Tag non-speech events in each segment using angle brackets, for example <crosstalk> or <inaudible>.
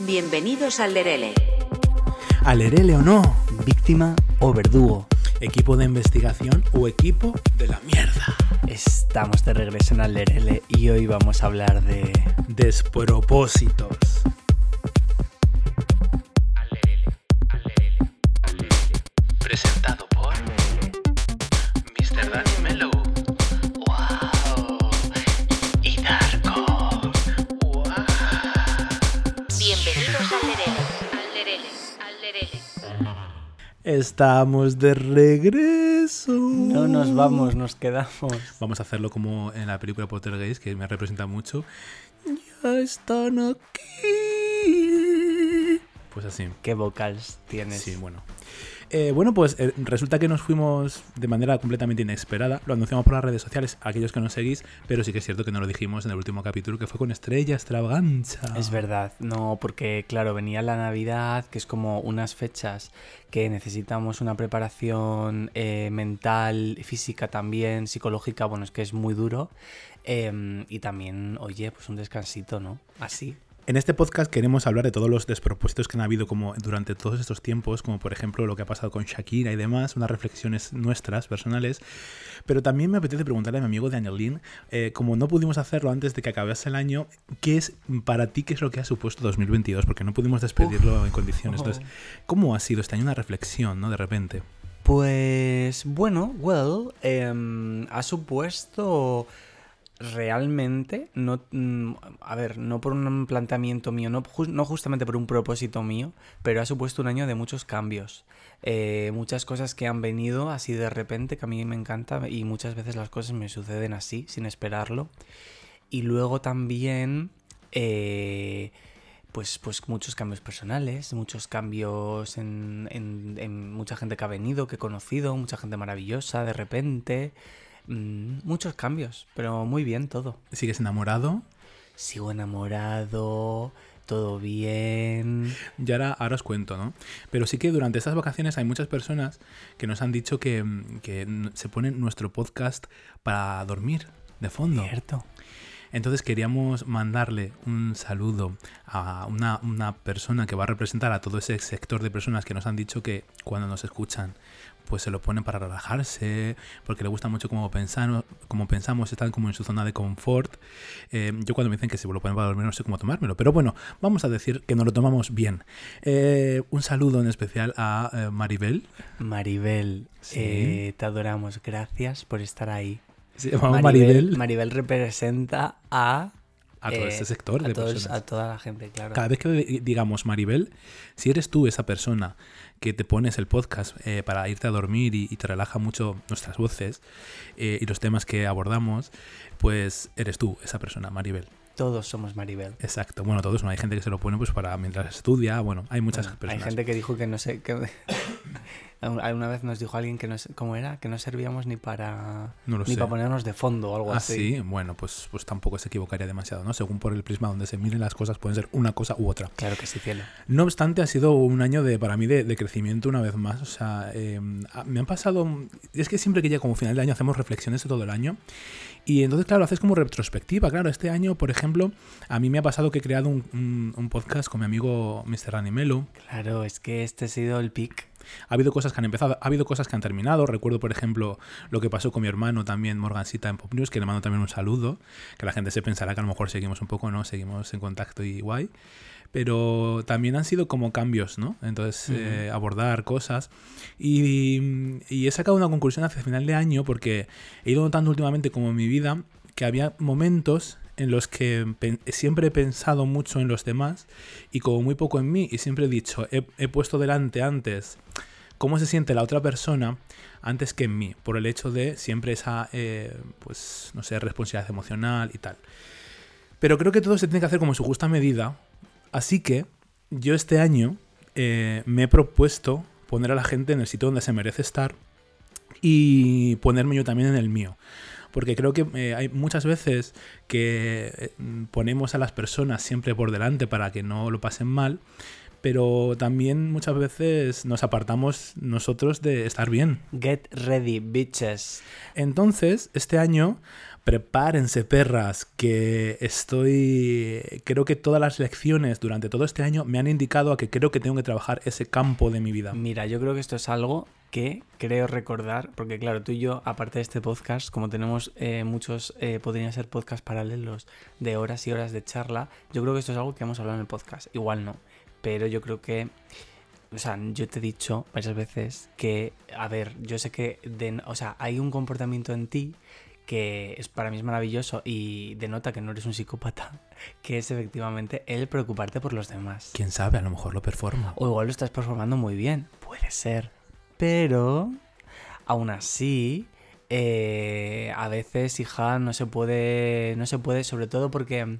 Bienvenidos al Lerele. Alerele o no, víctima o verdugo. Equipo de investigación o equipo de la mierda. Estamos de regreso en Alerele y hoy vamos a hablar de... Despropósitos. Estamos de regreso. No nos vamos, nos quedamos. Vamos a hacerlo como en la película Poltergeist, que me representa mucho. Ya están aquí. Pues así. ¿Qué vocals tienes? Sí, bueno. Eh, bueno, pues eh, resulta que nos fuimos de manera completamente inesperada. Lo anunciamos por las redes sociales, aquellos que nos seguís, pero sí que es cierto que no lo dijimos en el último capítulo, que fue con Estrella Extravaganza. Es verdad, no, porque claro, venía la Navidad, que es como unas fechas que necesitamos una preparación eh, mental, física también, psicológica, bueno, es que es muy duro. em, y también, oye, pues un descansito, ¿no? Así. En este podcast queremos hablar de todos los despropósitos que han habido como durante todos estos tiempos, como por ejemplo lo que ha pasado con Shakira y demás, unas reflexiones nuestras, personales. Pero también me apetece preguntarle a mi amigo Daniel Lin, eh, como no pudimos hacerlo antes de que acabase el año, ¿qué es para ti, qué es lo que ha supuesto 2022? Porque no pudimos despedirlo en condiciones. Entonces, ¿cómo ha sido este año una reflexión, no? De repente. Pues bueno, well, em, ha supuesto realmente, no, mm, a ver, no por un planteamiento mío, no, no justamente por un propósito mío, pero ha supuesto un año de muchos cambios. Eh, muchas cosas que han venido así de repente, que a mí me encanta, y muchas veces las cosas me suceden así, sin esperarlo. Y luego también, eh, pues, pues muchos cambios personales, muchos cambios en, en- en mucha gente que ha venido, que he conocido, mucha gente maravillosa de repente. Mm, muchos cambios, pero muy bien todo. ¿Sigues enamorado? Sigo enamorado, todo bien. Y ahora, ahora os cuento, ¿no? Pero sí que durante estas vacaciones hay muchas personas que nos han dicho que, que se ponen nuestro podcast para dormir de fondo. Cierto. Entonces queríamos mandarle un saludo a una, una persona que va a representar a todo ese sector de personas que nos han dicho que cuando nos escuchan pues se lo ponen para relajarse, porque le gusta mucho cómo, pensar, cómo pensamos, están como en su zona de confort. Eh, yo cuando me dicen que se lo ponen para dormir no sé cómo tomármelo, pero bueno, vamos a decir que nos lo tomamos bien. Eh, un saludo en especial a eh, Maribel. Maribel, Sí. te adoramos. Gracias por estar ahí. Se Maribel. Maribel representa a, a todo eh, este sector a de todos- personas. a toda la gente, claro. Cada vez que di- digamos Maribel, si eres tú esa persona que te pones el podcast eh, para irte a dormir y, y te relaja mucho nuestras voces eh, y los temas que abordamos, pues eres tú esa persona, Maribel. Todos somos Maribel. Exacto. Bueno, todos no. Hay gente que se lo pone pues para mientras estudia. Bueno, hay muchas Bueno, personas. Hay gente que dijo que no sé. Que... <laughs> Alguna vez nos dijo alguien que no ¿Cómo era? Que no servíamos ni para. No ni sé. para ponernos de fondo o algo Ah, así. sí. Bueno, pues, pues tampoco se equivocaría demasiado, ¿no? Según por el prisma donde se miren las cosas, pueden ser una cosa u otra. Claro que sí, cielo. No obstante, ha sido un año de, para mí de, de crecimiento una vez más. O sea, eh, me han pasado. Es que siempre que llega como final de año hacemos reflexiones de todo el año. Y entonces, claro, haces como retrospectiva. Claro, este año, por ejemplo, a mí me ha pasado que he creado un, un- un podcast con mi amigo Mr. Animelo. Claro, es que este ha sido el pic. Ha habido cosas que han empezado, ha habido cosas que han terminado. Recuerdo, por ejemplo, lo que pasó con mi hermano también, Morgancita en Pop News, que le mando también un saludo. Que la gente se pensará que a lo mejor seguimos un poco, ¿no? Seguimos en contacto y guay. Pero también han sido como cambios, ¿no? Entonces, eh, abordar cosas. Y, y he sacado una conclusión hacia final de año porque he ido notando últimamente como en mi vida que había momentos en los que siempre he pensado mucho en los demás y como muy poco en mí y siempre he dicho, he, he puesto delante antes cómo se siente la otra persona antes que en mí, por el hecho de siempre esa, eh, pues, no sé, responsabilidad emocional y tal. Pero creo que todo se tiene que hacer como en su justa medida, así que yo este año eh, me he propuesto poner a la gente en el sitio donde se merece estar y ponerme yo también en el mío. Porque creo que eh, hay muchas veces que eh, ponemos a las personas siempre por delante para que no lo pasen mal, pero también muchas veces nos apartamos nosotros de estar bien. Get ready, bitches. Entonces, este año, prepárense perras, que estoy... Creo que todas las lecciones durante todo este año me han indicado a que creo que tengo que trabajar ese campo de mi vida. Mira, yo creo que esto es algo que creo recordar, porque claro, tú y yo, aparte de este podcast, como tenemos eh, muchos, eh, podrían ser podcasts paralelos de horas y horas de charla, yo creo que esto es algo que hemos hablado en el podcast. Igual no, pero yo creo que, o sea, yo te he dicho varias veces que, a ver, yo sé que, de, o sea, hay un comportamiento en ti que es para mí es maravilloso y denota que no eres un psicópata, <laughs> que es efectivamente el preocuparte por los demás. ¿Quién sabe? A lo mejor lo performo. O igual lo estás performando muy bien, puede ser. Pero, aún así, eh, a veces, hija, no se puede, no se puede, sobre todo porque,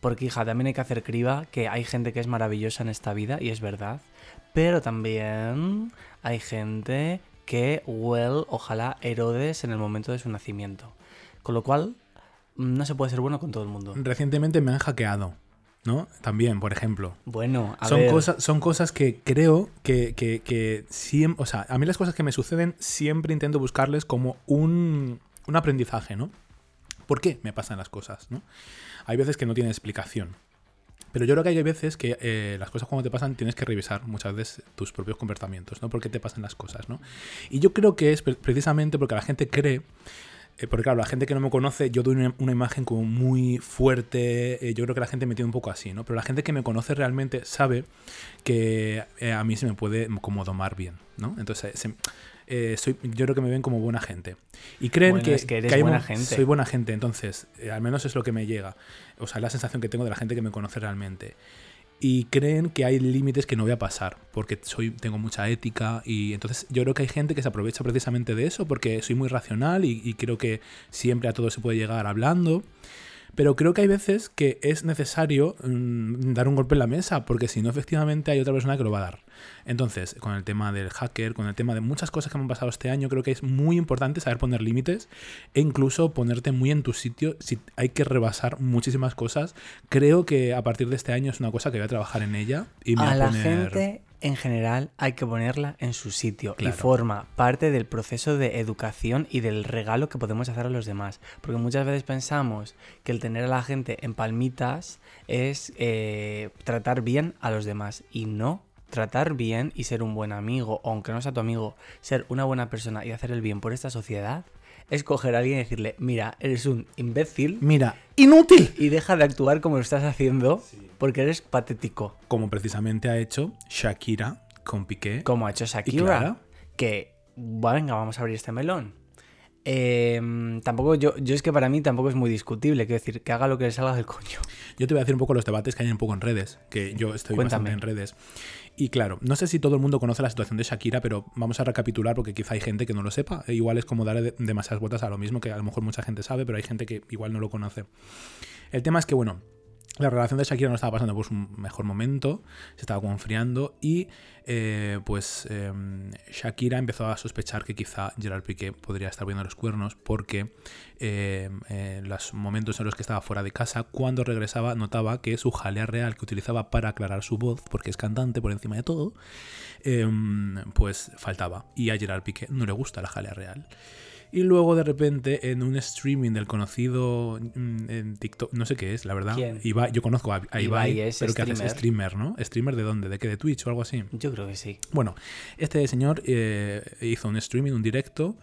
porque, hija, también hay que hacer criba, que hay gente que es maravillosa en esta vida, y es verdad, pero también hay gente que, well, ojalá Herodes en el momento de su nacimiento. Con lo cual, no se puede ser bueno con todo el mundo. Recientemente me han hackeado, ¿no? También, por ejemplo. Bueno, a son, ver, cosas, son cosas que creo que, que, que siempre... O sea, a mí las cosas que me suceden siempre intento buscarles como un, un aprendizaje, ¿no? ¿Por qué me pasan las cosas, no? Hay veces que no tienen explicación. Pero yo creo que hay veces que eh, las cosas cuando te pasan tienes que revisar muchas veces tus propios comportamientos, ¿no? ¿Por qué te pasan las cosas, ¿no? Y yo creo que es pre- precisamente porque la gente cree, eh, porque claro, la gente que no me conoce, yo doy una, imagen como muy fuerte, eh, yo creo que la gente me tiene un poco así, ¿no? Pero la gente que me conoce realmente sabe que a mí se me puede como domar bien, ¿no? Entonces, eh, soy, yo creo que me ven como buena gente. Y creen Bueno, que, es que eres hay buena mo- gente. Soy buena gente, entonces, eh, al menos es lo que me llega. O sea, es la sensación que tengo de la gente que me conoce realmente. Y creen que hay límites que no voy a pasar, porque soy, tengo mucha ética. Y entonces yo creo que hay gente que se aprovecha precisamente de eso, porque soy muy racional y, y creo que siempre a todo se puede llegar hablando. Pero creo que hay veces que es necesario mm, dar un golpe en la mesa, porque si no, efectivamente hay otra persona que lo va a dar. Entonces, con el tema del hacker, con el tema de muchas cosas que me han pasado este año, creo que es muy importante saber poner límites e incluso ponerte muy en tu sitio si hay que rebasar muchísimas cosas. Creo que a partir de este año es una cosa que voy a trabajar en ella y me voy a a la poner... gente en general hay que ponerla en su sitio Claro. y forma parte del proceso de educación y del regalo que podemos hacer a los demás. Porque muchas veces pensamos que el tener a la gente en palmitas es eh, tratar bien a los demás y no. Tratar bien y ser un buen amigo, aunque no sea tu amigo, ser una buena persona y hacer el bien por esta sociedad, es coger a alguien y decirle, mira, eres un imbécil Mira, inútil. y deja de actuar como lo estás haciendo porque eres patético. Como precisamente ha hecho Shakira con Piqué. como ha hecho Shakira. Clara. Que, venga, vamos a abrir este melón. Eh, tampoco, yo, yo es que para mí tampoco es muy discutible, quiero decir, que haga lo que le salga del coño. Yo te voy a decir un poco los debates que hay un poco en redes, que yo estoy Cuéntame. bastante en redes. Y claro, no sé si todo el mundo conoce la situación de Shakira, pero vamos a recapitular porque quizá hay gente que no lo sepa. E igual es como darle de- demasiadas vueltas a lo mismo, que a lo mejor mucha gente sabe, pero hay gente que igual no lo conoce. El tema es que, bueno, la relación de Shakira no estaba pasando por su mejor momento, se estaba como enfriando y eh, pues eh, Shakira empezó a sospechar que quizá Gerard Piqué podría estar viendo los cuernos porque eh, los momentos en los que estaba fuera de casa, cuando regresaba notaba que su jalea real que utilizaba para aclarar su voz, porque es cantante por encima de todo, eh, pues faltaba. Y a Gerard Piqué no le gusta la jalea real. Y luego de repente en un streaming del conocido mm, en TikTok, no sé qué es, la verdad. ¿Quién? Ibai- yo conozco a, a Ibai, Ibai es pero que hace streamer. ¿no? ¿Streamer de dónde? ¿De qué? ¿De Twitch o algo así? Yo creo que sí. Bueno, este señor eh, hizo un streaming, un directo,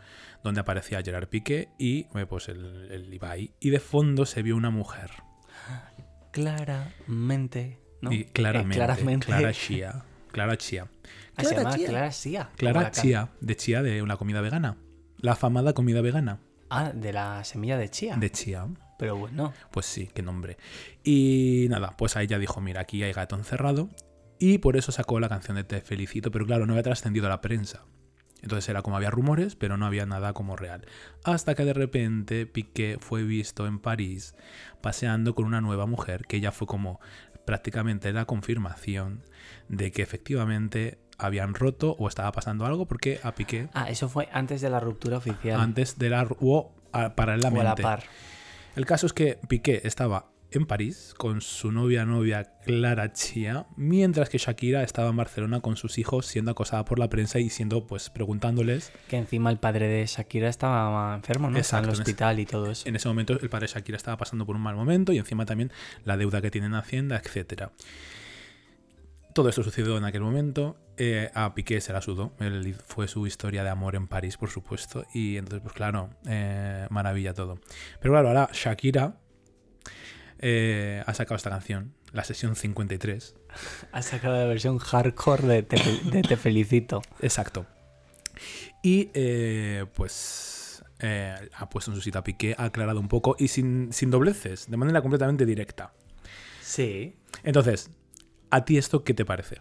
donde aparecía Gerard Piqué y eh, pues el, el Ibai. Y de fondo se vio una mujer. Claramente. ¿no? Y claramente, Eh, claramente. Clara Chia. Clara Chia. Ah, se llama Chia. Clara como Clara Chia, de Chia de una comida vegana. La afamada comida vegana Ah, de la semilla de chía. de Chia. Pero bueno. Pues sí, qué nombre. Y nada, pues ahí ya dijo, mira, aquí hay gato encerrado. Y por eso sacó la canción de Te felicito, pero claro, no había trascendido a la prensa. Entonces era como había rumores, pero no había nada como real. Hasta que de repente Piqué fue visto en París paseando con una nueva mujer, que ya fue como prácticamente la confirmación de que efectivamente habían roto o estaba pasando algo, porque a Piqué, Ah, eso fue antes de la ruptura oficial. antes de la... o a- o a la par. El caso es que Piqué estaba en París con su novia novia Clara Chia, mientras que Shakira estaba en Barcelona con sus hijos siendo acosada por la prensa y siendo pues preguntándoles. Que encima el padre de Shakira estaba enfermo, ¿no? Estaba en el en ese- hospital y todo eso. En ese momento el padre de Shakira estaba pasando por un mal momento y encima también la deuda que tiene en Hacienda, etcétera. Todo esto sucedió en aquel momento. eh, a Piqué se la sudó. Él fue su historia de amor en París, por supuesto. Y entonces, pues claro, eh, maravilla todo. Pero claro, ahora Shakira eh, ha sacado esta canción, la sesión 53. Ha sacado la versión hardcore de Te, Fel- de Te Felicito. Exacto. Y pues eh, ha puesto en su cita a Piqué, ha aclarado un poco y sin, sin dobleces, de manera completamente directa. Sí. Entonces, ¿a ti esto qué te parece?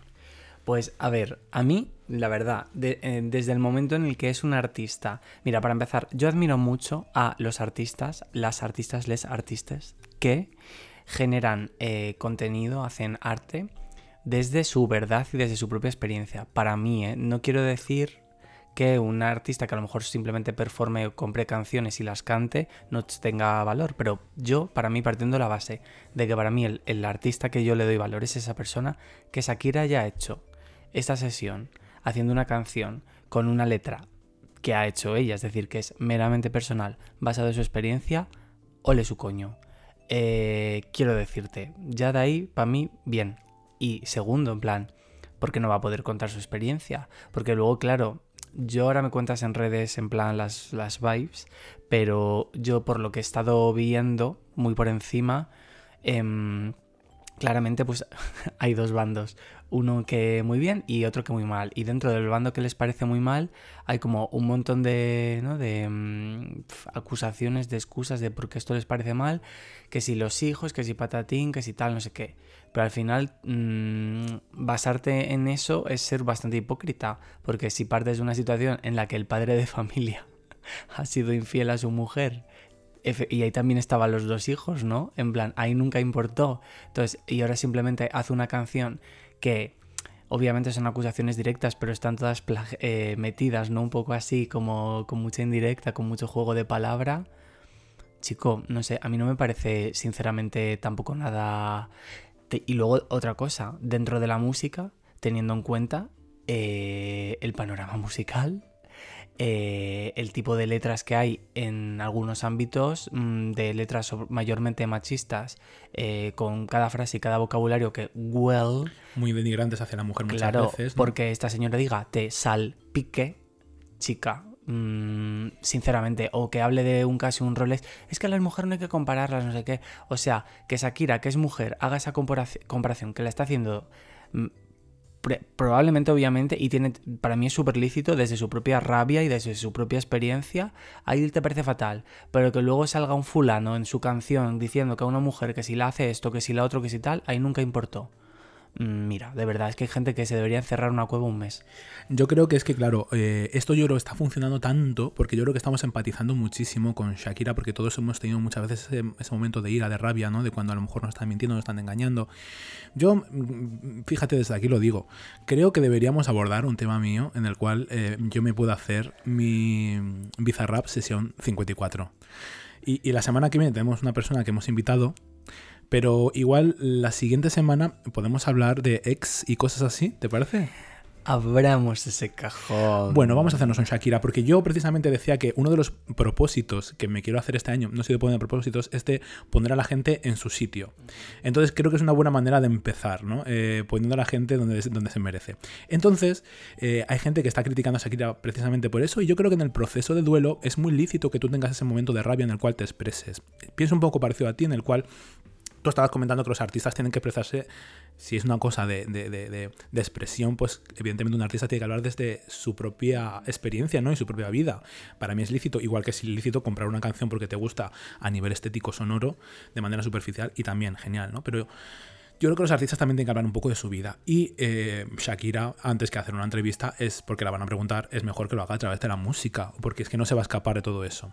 Pues a ver, a mí, la verdad, eh, desde el momento en el que es un artista, mira, para empezar, yo admiro mucho a los artistas, las artistas, les artistas, que generan eh, contenido, hacen arte desde su verdad y desde su propia experiencia. Para mí, ¿eh? no quiero decir que un artista que a lo mejor simplemente performe o compre canciones y las cante no tenga valor, pero yo, para mí, partiendo de la base de que para mí el, el artista que yo le doy valor es esa persona que Shakira haya hecho esta sesión haciendo una canción con una letra que ha hecho ella, es decir, que es meramente personal, basado en su experiencia, ole su coño. Eh, quiero decirte, ya de ahí, para mí, bien. Y segundo, en plan, porque no va a poder contar su experiencia. Porque luego, claro, yo ahora me cuentas en redes, en plan, las, las vibes, pero yo por lo que he estado viendo, muy por encima, em, claramente pues <laughs> hay dos bandos. Uno que muy bien y otro que muy mal. Y dentro del bando que les parece muy mal, hay como un montón de, ¿no? de pf, acusaciones, de excusas de por qué esto les parece mal, que si los hijos, que si patatín, que si tal, no sé qué. Pero al final, mm, basarte en eso es ser bastante hipócrita, porque si partes de una situación en la que el padre de familia <laughs> ha sido infiel a su mujer y ahí también estaban los dos hijos, ¿no? En plan, ahí nunca importó. Entonces, y ahora simplemente hace una canción que obviamente son acusaciones directas, pero están todas eh, metidas, ¿no? Un poco así, como con mucha indirecta, con mucho juego de palabra. Chico, no sé, a mí no me parece sinceramente tampoco nada... te- Y luego otra cosa, dentro de la música, teniendo en cuenta eh, el panorama <laughs> musical, eh, el tipo de letras que hay en algunos ámbitos, mm, de letras mayormente machistas, eh, con cada frase y cada vocabulario que, well, Muy denigrantes hacia la mujer muchas claro, veces. ¿no? porque esta señora diga, te salpique, chica, mm, sinceramente, o que hable de un caso, un Rolex, es que a las mujeres no hay que compararlas, no sé qué. O sea, que Shakira, que es mujer, haga esa comparaci- comparación que la está haciendo mm, probablemente, obviamente, y tiene, para mí es súper lícito desde su propia rabia y desde su propia experiencia, ahí te parece fatal, pero que luego salga un fulano en su canción diciendo que a una mujer que si la hace esto, que si la otro, que si tal, ahí nunca importó. Mm, Mira, de verdad, es que hay gente que se debería encerrar en una cueva un mes. Yo creo que es que, claro, eh, esto yo creo está funcionando tanto porque yo creo que estamos empatizando muchísimo con Shakira porque todos hemos tenido muchas veces ese, ese momento de ira, de rabia, ¿no? De cuando a lo mejor nos están mintiendo, nos están engañando. Yo, mm, fíjate, desde aquí lo digo, creo que deberíamos abordar un tema mío en el cual eh, yo me puedo hacer mi Bizarrap sesión 54. Y, y la semana que viene tenemos una persona que hemos invitado pero igual la siguiente semana podemos hablar de ex y cosas así, ¿te parece? Abramos ese cajón. Bueno, vamos a hacernos un Shakira, porque yo precisamente decía que uno de los propósitos que me quiero hacer este año, no sé de poner propósitos, es de poner a la gente en su sitio. Entonces creo que es una buena manera de empezar, ¿no? Eh, poniendo a la gente donde, donde se merece. Entonces, eh, hay gente que está criticando a Shakira precisamente por eso, y yo creo que en el proceso de duelo es muy lícito que tú tengas ese momento de rabia en el cual te expreses. Pienso un poco parecido a ti, en el cual estabas comentando que los artistas tienen que expresarse, si es una cosa de, de- de- de- de expresión, pues evidentemente un artista tiene que hablar desde su propia experiencia ¿no? y su propia vida. Para mí es lícito, igual que es ilícito comprar una canción porque te gusta a nivel estético sonoro de manera superficial y también genial, ¿no? Pero yo creo que los artistas también tienen que hablar un poco de su vida. Y eh, Shakira, antes que hacer una entrevista, es porque la van a preguntar, es mejor que lo haga a través de la música, porque es que no se va a escapar de todo eso.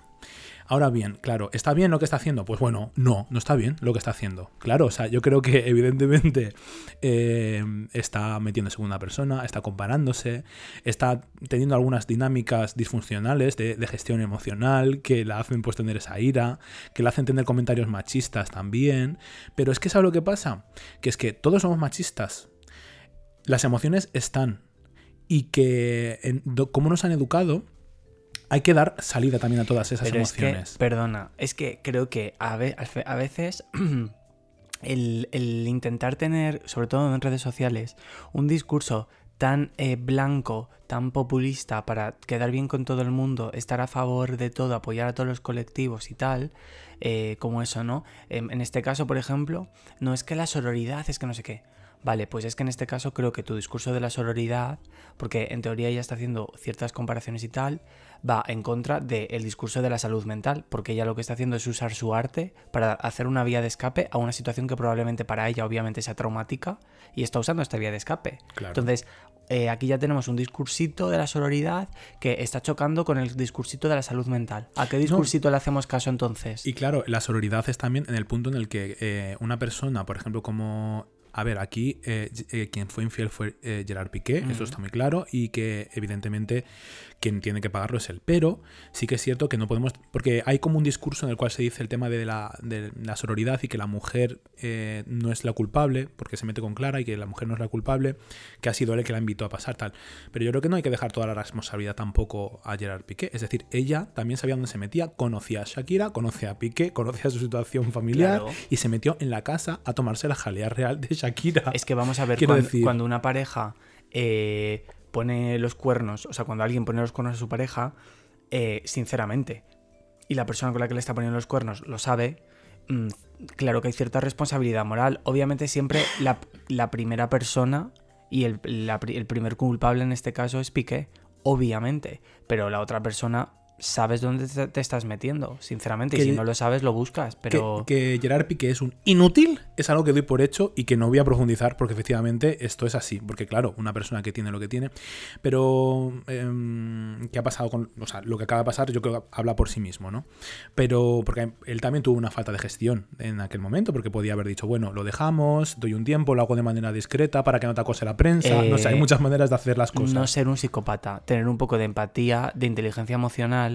Ahora bien, claro, ¿está bien lo que está haciendo? Pues bueno, no, no está bien lo que está haciendo. Claro, o sea, yo creo que <laughs> evidentemente eh, está metiendo en segunda persona, está comparándose, está teniendo algunas dinámicas disfuncionales de, gestión emocional que la hacen pues tener esa ira, que la hacen tener comentarios machistas también. Pero es que ¿sabes lo que pasa? Que es que todos somos machistas. Las emociones están. Y que como nos han educado, hay que dar salida también a todas esas Pero es que, emociones. perdona, es que creo que a, ve- a veces <clears throat> el, el intentar tener, sobre todo en redes sociales, un discurso tan eh, blanco, tan populista para quedar bien con todo el mundo, estar a favor de todo, apoyar a todos los colectivos y tal, eh, como eso, ¿no? Em, en este caso, por ejemplo, no es que la sororidad es que no sé qué. Vale, pues es que en este caso creo que tu discurso de la sororidad, porque en teoría ella está haciendo ciertas comparaciones y tal, va en contra del discurso de la salud mental, porque ella lo que está haciendo es usar su arte para hacer una vía de escape a una situación que probablemente para ella obviamente sea traumática y está usando esta vía de escape. Claro. Entonces, eh, aquí ya tenemos un discursito de la sororidad que está chocando con el discursito de la salud mental. ¿A qué discursito le hacemos caso entonces? Y claro, la sororidad es también en el punto en el que eh, una persona, por ejemplo, como... A ver, aquí eh, eh, quien fue infiel fue eh, Gerard Piqué, eso está muy claro, y que evidentemente quien tiene que pagarlo es él. Pero sí que es cierto que no podemos... Porque hay como un discurso en el cual se dice el tema de la, de la sororidad y que la mujer eh, no es la culpable, porque se mete con Clara, y que la mujer no es la culpable, que ha sido él el que la invitó a pasar tal. Pero yo creo que no hay que dejar toda la responsabilidad tampoco a Gerard Piqué. Es decir, ella también sabía dónde se metía, conocía a Shakira, conocía a Piqué, conocía su situación familiar Claro. y se metió en la casa a tomarse la jalea real de Shakira. Es que vamos a ver, cuando, decir- cuando una pareja eh, pone los cuernos, o sea, cuando alguien pone los cuernos a su pareja, eh, sinceramente, y la persona con la que le está poniendo los cuernos lo sabe, mm, claro que hay cierta responsabilidad moral. Obviamente siempre la, primera persona y el, el primer culpable en este caso es Piqué, obviamente, pero la otra persona sabes dónde te, te estás metiendo, sinceramente, y si no lo sabes lo buscas, pero... Que, que Gerard Piqué es un inútil es algo que doy por hecho y que no voy a profundizar porque efectivamente esto es así. Porque claro, una persona que tiene lo que tiene, pero em, ¿qué ha pasado con... O sea, lo que acaba de pasar yo creo que habla por sí mismo, ¿no? Pero porque él también tuvo una falta de gestión en aquel momento porque podía haber dicho, bueno, lo dejamos, doy un tiempo, lo hago de manera discreta para que no te acose la prensa. no sé, hay Eh, muchas maneras de hacer las cosas. No ser un psicópata, tener un poco de empatía, de inteligencia emocional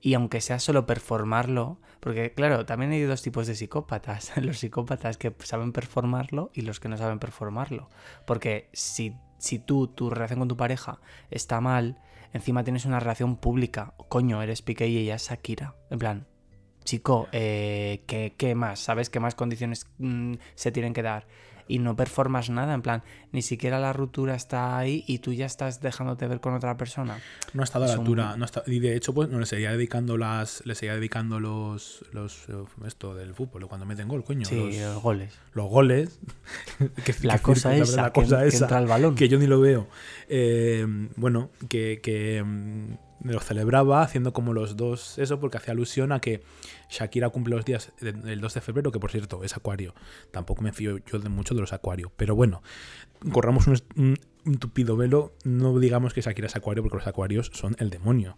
y aunque sea solo performarlo, porque claro, también hay dos tipos de psicópatas, <laughs> los psicópatas que saben performarlo y los que no saben performarlo, porque si, si tú, tu relación con tu pareja está mal, encima tienes una relación pública, coño, eres Piqué y ella es Shakira, en plan, chico, eh, ¿qué, qué más? ¿Sabes qué más condiciones mm, se tienen que dar? Y no performas nada, en plan, ni siquiera la ruptura está ahí y tú ya estás dejándote ver con otra persona. No ha estado a la un- altura. no estado- y de hecho, pues no le seguía dedicando las. Le seguía dedicando los. los eh, esto del fútbol, cuando meten gol, coño. Sí, los, los goles. los goles. <laughs> que, La que cosa circula, esa, la que- cosa que esa, entra el balón. Que yo ni lo veo. Eh, bueno, que, que, mm, lo celebraba haciendo como los dos eso, porque hacía alusión a que Shakira cumple los días del del 2 de febrero, que por cierto es acuario. Tampoco me fío yo de mucho de los acuarios. Pero bueno, corramos un- un tupido velo. No digamos que Shakira es acuario, porque los acuarios son el demonio.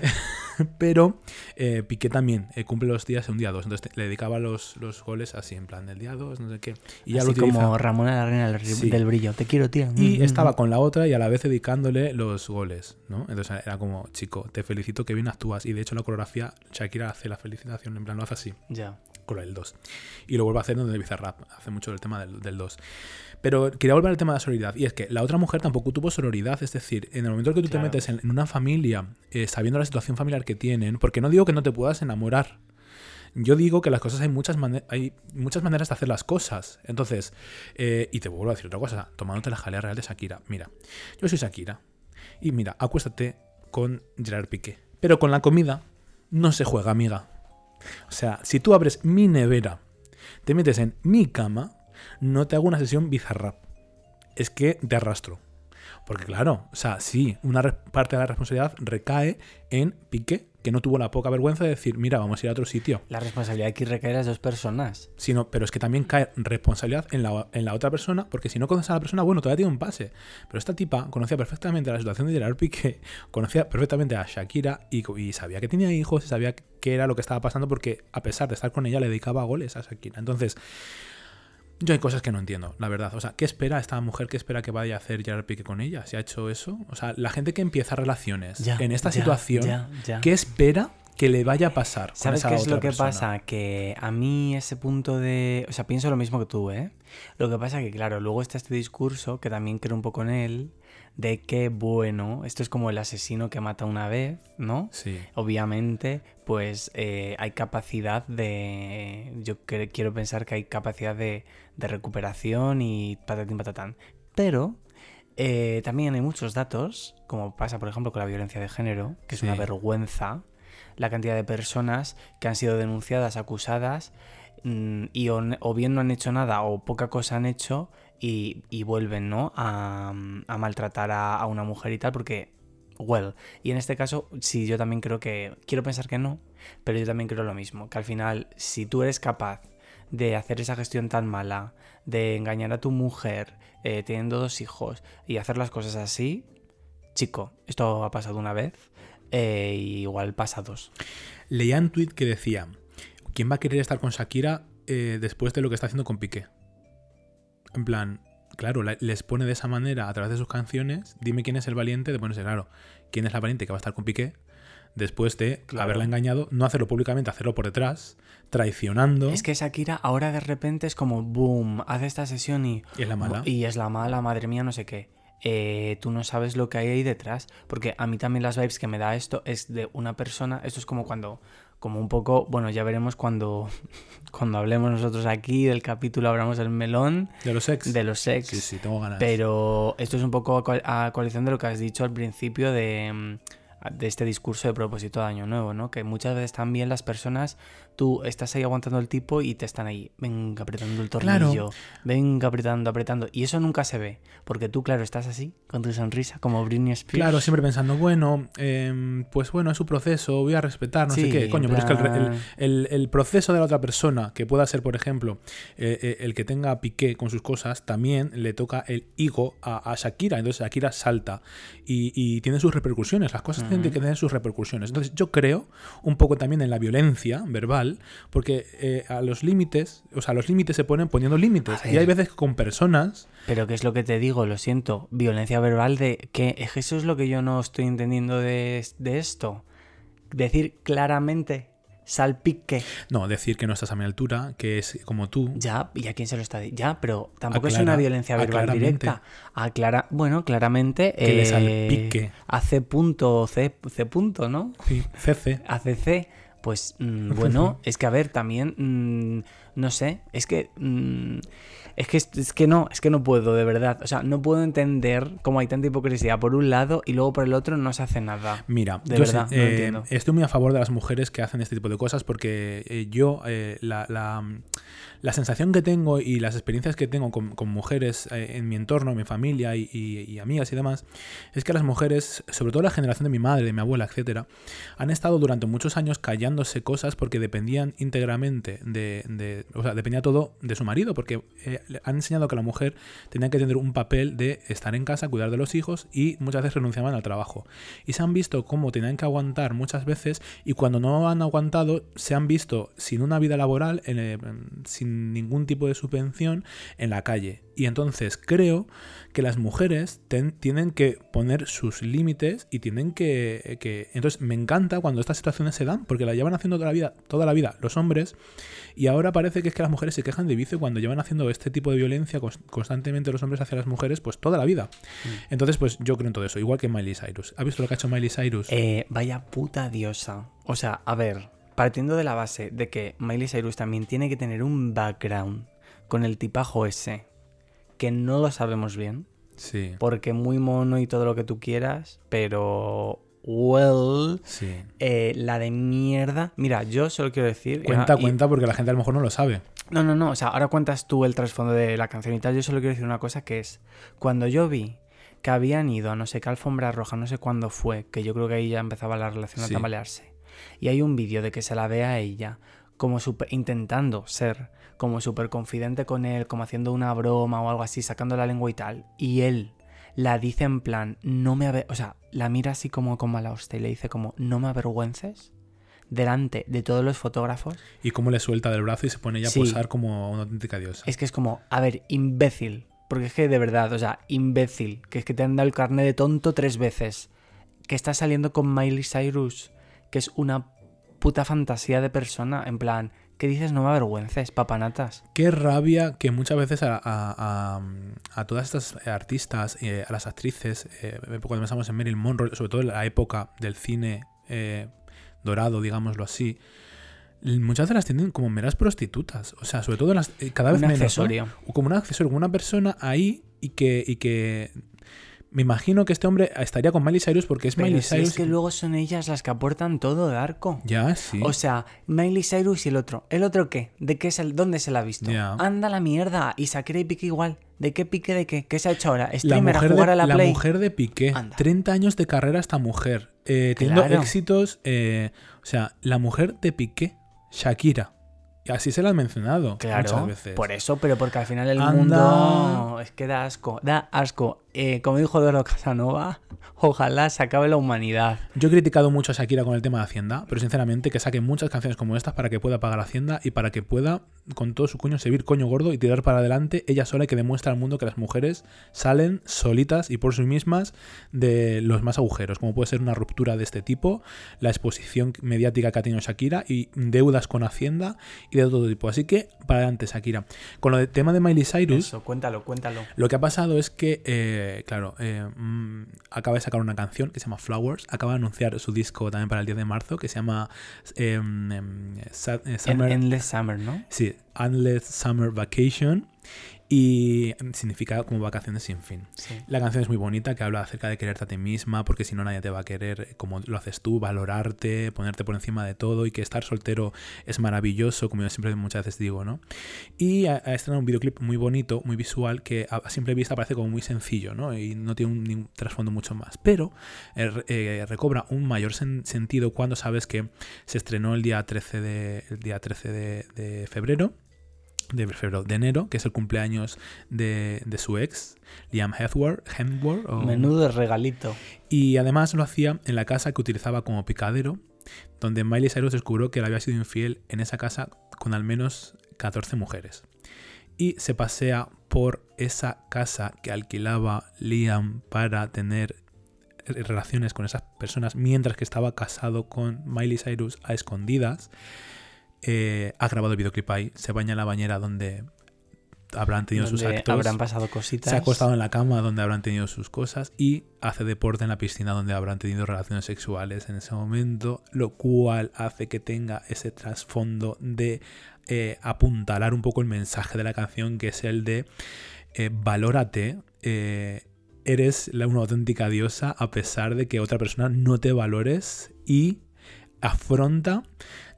<laughs> <laughs> Pero eh, Piqué también eh, cumple los días en un día 2. Entonces te- le dedicaba los, los goles así, en plan del día 2, no sé qué. Y ya Así lo como Ramona la reina del, ri- Sí. del brillo. Te quiero, tía. Y Mm, mm, estaba mm. con la otra y a la vez dedicándole los goles, ¿no? Entonces era como, chico, te felicito que bien actúas. Y de hecho la coreografía, Shakira hace la felicitación, en plan lo hace así, Ya. con el 2. Y lo vuelve a hacer el Bizarrap, hace mucho el tema del, del 2. Pero quería volver al tema de la sororidad. Y es que la otra mujer tampoco tuvo sororidad. Es decir, en el momento en que tú Claro. te metes en, en una familia, eh, sabiendo la situación familiar que tienen, porque no digo que no te puedas enamorar. Yo digo que las cosas hay muchas, hay muchas maneras de hacer las cosas. Entonces, eh, y te vuelvo a decir otra cosa, tomándote la jalea real de Shakira. Mira, yo soy Shakira. Y mira, acuéstate con Gerard Piqué. Pero con la comida no se juega, amiga. O sea, si tú abres mi nevera, te metes en mi cama, no te hago una sesión bizarrap. Es que te arrastro. Porque claro, o sea, sí, una parte de la responsabilidad recae en Piqué, que no tuvo la poca vergüenza de decir, mira, vamos a ir a otro sitio. La responsabilidad aquí recae en las dos personas. Sino, pero es que también cae responsabilidad en la, en la otra persona, porque si no conoces a la persona, bueno, todavía tiene un pase. Pero esta tipa conocía perfectamente la situación de Gerard Piqué, <laughs> conocía perfectamente a Shakira y, y sabía que tenía hijos y sabía qué era lo que estaba pasando, porque a pesar de estar con ella, le dedicaba goles a Shakira. Entonces, yo hay cosas que no entiendo, la verdad. O sea, ¿qué espera esta mujer? ¿Qué espera que vaya a hacer Gerard Piqué con ella? ¿Se ha hecho eso? O sea, la gente que empieza relaciones Ya, en esta ya, situación, ya. ¿qué espera que le vaya a pasar? con ¿Sabes esa qué es lo que persona? pasa? Que a mí ese punto de... O sea, pienso lo mismo que tú, ¿eh? Lo que pasa que, claro, luego está este discurso, que también creo un poco en él, de que, bueno, esto es como el asesino que mata una vez, ¿no? Sí. Obviamente, pues eh, hay capacidad de... Yo quiero pensar que hay capacidad de, de recuperación y patatín patatán. Pero eh, también hay muchos datos, como pasa por ejemplo con la violencia de género, que es una vergüenza, la cantidad de personas que han sido denunciadas, acusadas, mm, y o bien no han hecho nada o poca cosa han hecho y, vuelven, ¿no? A, a maltratar a, una mujer y tal, porque, well, y en este caso, sí, yo también creo que, quiero pensar que no, pero yo también creo lo mismo, que al final, si tú eres capaz de hacer esa gestión tan mala, de engañar a tu mujer, eh, teniendo dos hijos y hacer las cosas así, chico, esto ha pasado una vez, eh, igual pasa dos. Leía un tweet que decía: ¿Quién va a querer estar con Shakira eh, después de lo que está haciendo con Piqué? En plan, claro, la- les pone de esa manera a través de sus canciones. Dime quién es el valiente de ponerse, claro, quién es la valiente que va a estar con Piqué después de Claro. haberla engañado, no hacerlo públicamente, hacerlo por detrás, traicionando. Es que Shakira ahora de repente es como, boom, hace esta sesión y... Y es la mala. Y es la mala, madre mía, no sé qué. Eh, tú no sabes lo que hay ahí detrás. Porque a mí también las vibes que me da esto es de una persona. Esto es como cuando. Como un poco. Bueno, ya veremos cuando. <laughs> Cuando hablemos nosotros aquí del capítulo, abramos el melón de los ex. de los ex. Sí, sí, tengo ganas. Pero esto es un poco a coalición de lo que has dicho al principio de, mm, de este discurso de propósito de Año Nuevo, ¿no? Que muchas veces también las personas, tú estás ahí aguantando el tipo y te están ahí, venga, apretando el Claro. tornillo, venga, apretando, apretando. Y eso nunca se ve, porque tú, claro, estás así, con tu sonrisa, como Britney Spears. Claro, siempre pensando, bueno, em, pues bueno, es su proceso, voy a respetar, no sé qué. Coño, pero es que el, re- el- plan- el- el proceso de la otra persona, que pueda ser, por ejemplo, eh, eh, el que tenga piqué con sus cosas, también le toca el higo a, a Shakira. Entonces Shakira salta y, y tiene sus repercusiones. Las cosas tienen que tener sus repercusiones. Entonces yo creo un poco también en la violencia verbal, porque eh, a los límites, o sea, los límites se ponen poniendo límites. Y hay veces con personas Pero ¿qué es lo que te digo? Lo siento. Violencia verbal de que es que eso es lo que yo no estoy entendiendo de, de esto. Decir claramente, salpique. No, decir que no estás a mi altura, que es como tú. Ya, ¿y a quién se lo está diciendo? Ya, pero tampoco es una violencia verbal directa. Aclara, bueno, claramente. Que le eh, salpique. Hace punto, C, C punto, ¿no? Sí, CC. ACC, pues mm, <laughs> bueno, es que a ver, también, mm, no sé, es que, mm, es que, es que no, es que no puedo, de verdad, o sea, no puedo entender cómo hay tanta hipocresía por un lado y luego por el otro no se hace nada. Mira, De verdad, sé- no eh, entiendo. estoy muy a favor de las mujeres que hacen este tipo de cosas porque eh, yo eh, la, la- la sensación que tengo y las experiencias que tengo con, con mujeres en mi entorno, en mi familia y, y- y amigas y demás, es que las mujeres, sobre todo la generación de mi madre, de mi abuela, etcétera, han estado durante muchos años callándose cosas porque dependían íntegramente de, de- o sea, dependía todo de su marido, porque han enseñado que la mujer tenía que tener un papel de estar en casa, cuidar de los hijos y muchas veces renunciaban al trabajo. Y se han visto cómo tenían que aguantar muchas veces y cuando no han aguantado se han visto sin una vida laboral, en, eh, sin ningún tipo de subvención en la calle. Y entonces creo que las mujeres ten- tienen que poner sus límites y tienen que, que... Entonces me encanta cuando estas situaciones se dan porque la llevan haciendo toda la vida, toda la vida los hombres y ahora parece que es que las mujeres se quejan de vicio cuando llevan haciendo este tipo de violencia cons- constantemente los hombres hacia las mujeres pues toda la vida. Entonces pues yo creo en todo eso, igual que Miley Cyrus. ¿Has visto lo que ha hecho Miley Cyrus? Eh, vaya puta diosa. O sea, a ver, partiendo de la base de que Miley Cyrus también tiene que tener un background con el tipajo ese, que no lo sabemos bien, sí. porque muy mono y todo lo que tú quieras, pero... Well, Sí. eh, la de mierda. Mira, yo solo quiero decir. Cuenta, y- cuenta, porque la gente a lo mejor no lo sabe. No, no, no. O sea, ahora cuentas tú el trasfondo de la canción y tal. Yo solo quiero decir una cosa que es. Cuando yo vi que habían ido a no sé qué alfombra roja, no sé cuándo fue, que yo creo que ahí ya empezaba la relación Sí. a tambalearse. Y hay un vídeo de que se la ve a ella como intentando ser como súper confidente con él, como haciendo una broma o algo así, sacando la lengua y tal. Y él la dice en plan, no me aver... O sea, la mira así como con mala hostia y le dice como, no me avergüences delante de todos los fotógrafos. Y cómo le suelta del brazo y se pone ella a posar como una auténtica diosa. Es que es como, a ver, imbécil. Porque es que de verdad, o sea, imbécil. Que es que te han dado el carnet de tonto tres veces. Que estás saliendo con Miley Cyrus. Que es una puta fantasía de persona. En plan, ¿qué dices? No me avergüences, papanatas. Qué rabia que muchas veces a, a- a- a todas estas artistas, eh, a las actrices, eh, cuando pensamos en Marilyn Monroe, sobre todo en la época del cine eh, dorado, digámoslo así, muchas veces las tienen como meras prostitutas. O sea, sobre todo las, eh, cada vez Un menos. ¿no? accesorio. O como un accesorio, como una persona ahí y que, y que me imagino que este hombre estaría con Miley Cyrus porque es Pero Miley si Cyrus. es que luego son ellas las que aportan todo de arco. Ya, sí. O sea, Miley Cyrus y el otro. ¿El otro qué? ¿De qué es el, dónde se la ha visto? Ya. Anda la mierda. Y Shakira y Piqué igual. ¿De qué pique de qué? ¿Qué se ha hecho ahora? la ¿Streamer a mujer, jugar de, a la, la Play? mujer de Piqué. Anda. 30 años de carrera esta mujer. eh, teniendo Claro. éxitos. eh, o sea, la mujer de Piqué. Shakira. Y así se la han mencionado Claro, muchas veces. por eso, pero porque al final el Anda. mundo es que da asco, da asco. Eh, como dijo Eduardo Casanova, ojalá se acabe la humanidad. Yo he criticado mucho a Shakira con el tema de Hacienda, pero sinceramente que saque muchas canciones como estas para que pueda pagar Hacienda y para que pueda, con todo su coño, servir coño gordo y tirar para adelante ella sola y que demuestre al mundo que las mujeres salen solitas y por sí mismas de los más agujeros, como puede ser una ruptura de este tipo, la exposición mediática que ha tenido Shakira y deudas con Hacienda y de todo tipo. Así que para adelante, Shakira. Con lo del tema de Miley Cyrus, Eso, cuéntalo, cuéntalo. lo que ha pasado es que, eh, claro, eh, mm, acaba de sacar una canción que se llama Flowers, acaba de anunciar su disco también para el 10 de marzo que se llama eh, eh, Summer, Endless Summer, ¿no? sí, Endless Summer Vacation y significa como vacaciones sin fin. Sí. La canción es muy bonita, que habla acerca de quererte a ti misma, porque si no nadie te va a querer como lo haces tú, valorarte, ponerte por encima de todo y que estar soltero es maravilloso, como yo siempre muchas veces digo, ¿no? Y ha, estrenado un videoclip muy bonito, muy visual, que a simple vista parece como muy sencillo, ¿no? Y no tiene un, trasfondo mucho más. Pero eh, eh, recobra un mayor sen- sentido cuando sabes que se estrenó el día 13 de, el día 13 de, de febrero de febrero, de enero, que es el cumpleaños de, de su ex, Liam Hemsworth. Hemsworth o- Menudo regalito. Y además lo hacía en la casa que utilizaba como picadero, donde Miley Cyrus descubrió que él había sido infiel en esa casa con al menos 14 mujeres. Y se pasea por esa casa que alquilaba Liam para tener relaciones con esas personas mientras que estaba casado con Miley Cyrus a escondidas. Eh, ha grabado el videoclip ahí, se baña en la bañera donde habrán tenido sus actos. habrán pasado cositas. Se ha acostado en la cama donde habrán tenido sus cosas y hace deporte en la piscina donde habrán tenido relaciones sexuales en ese momento, lo cual hace que tenga ese trasfondo de eh, apuntalar un poco el mensaje de la canción, que es el de eh, valórate, eh, eres la, una auténtica diosa a pesar de que otra persona no te valores y afronta.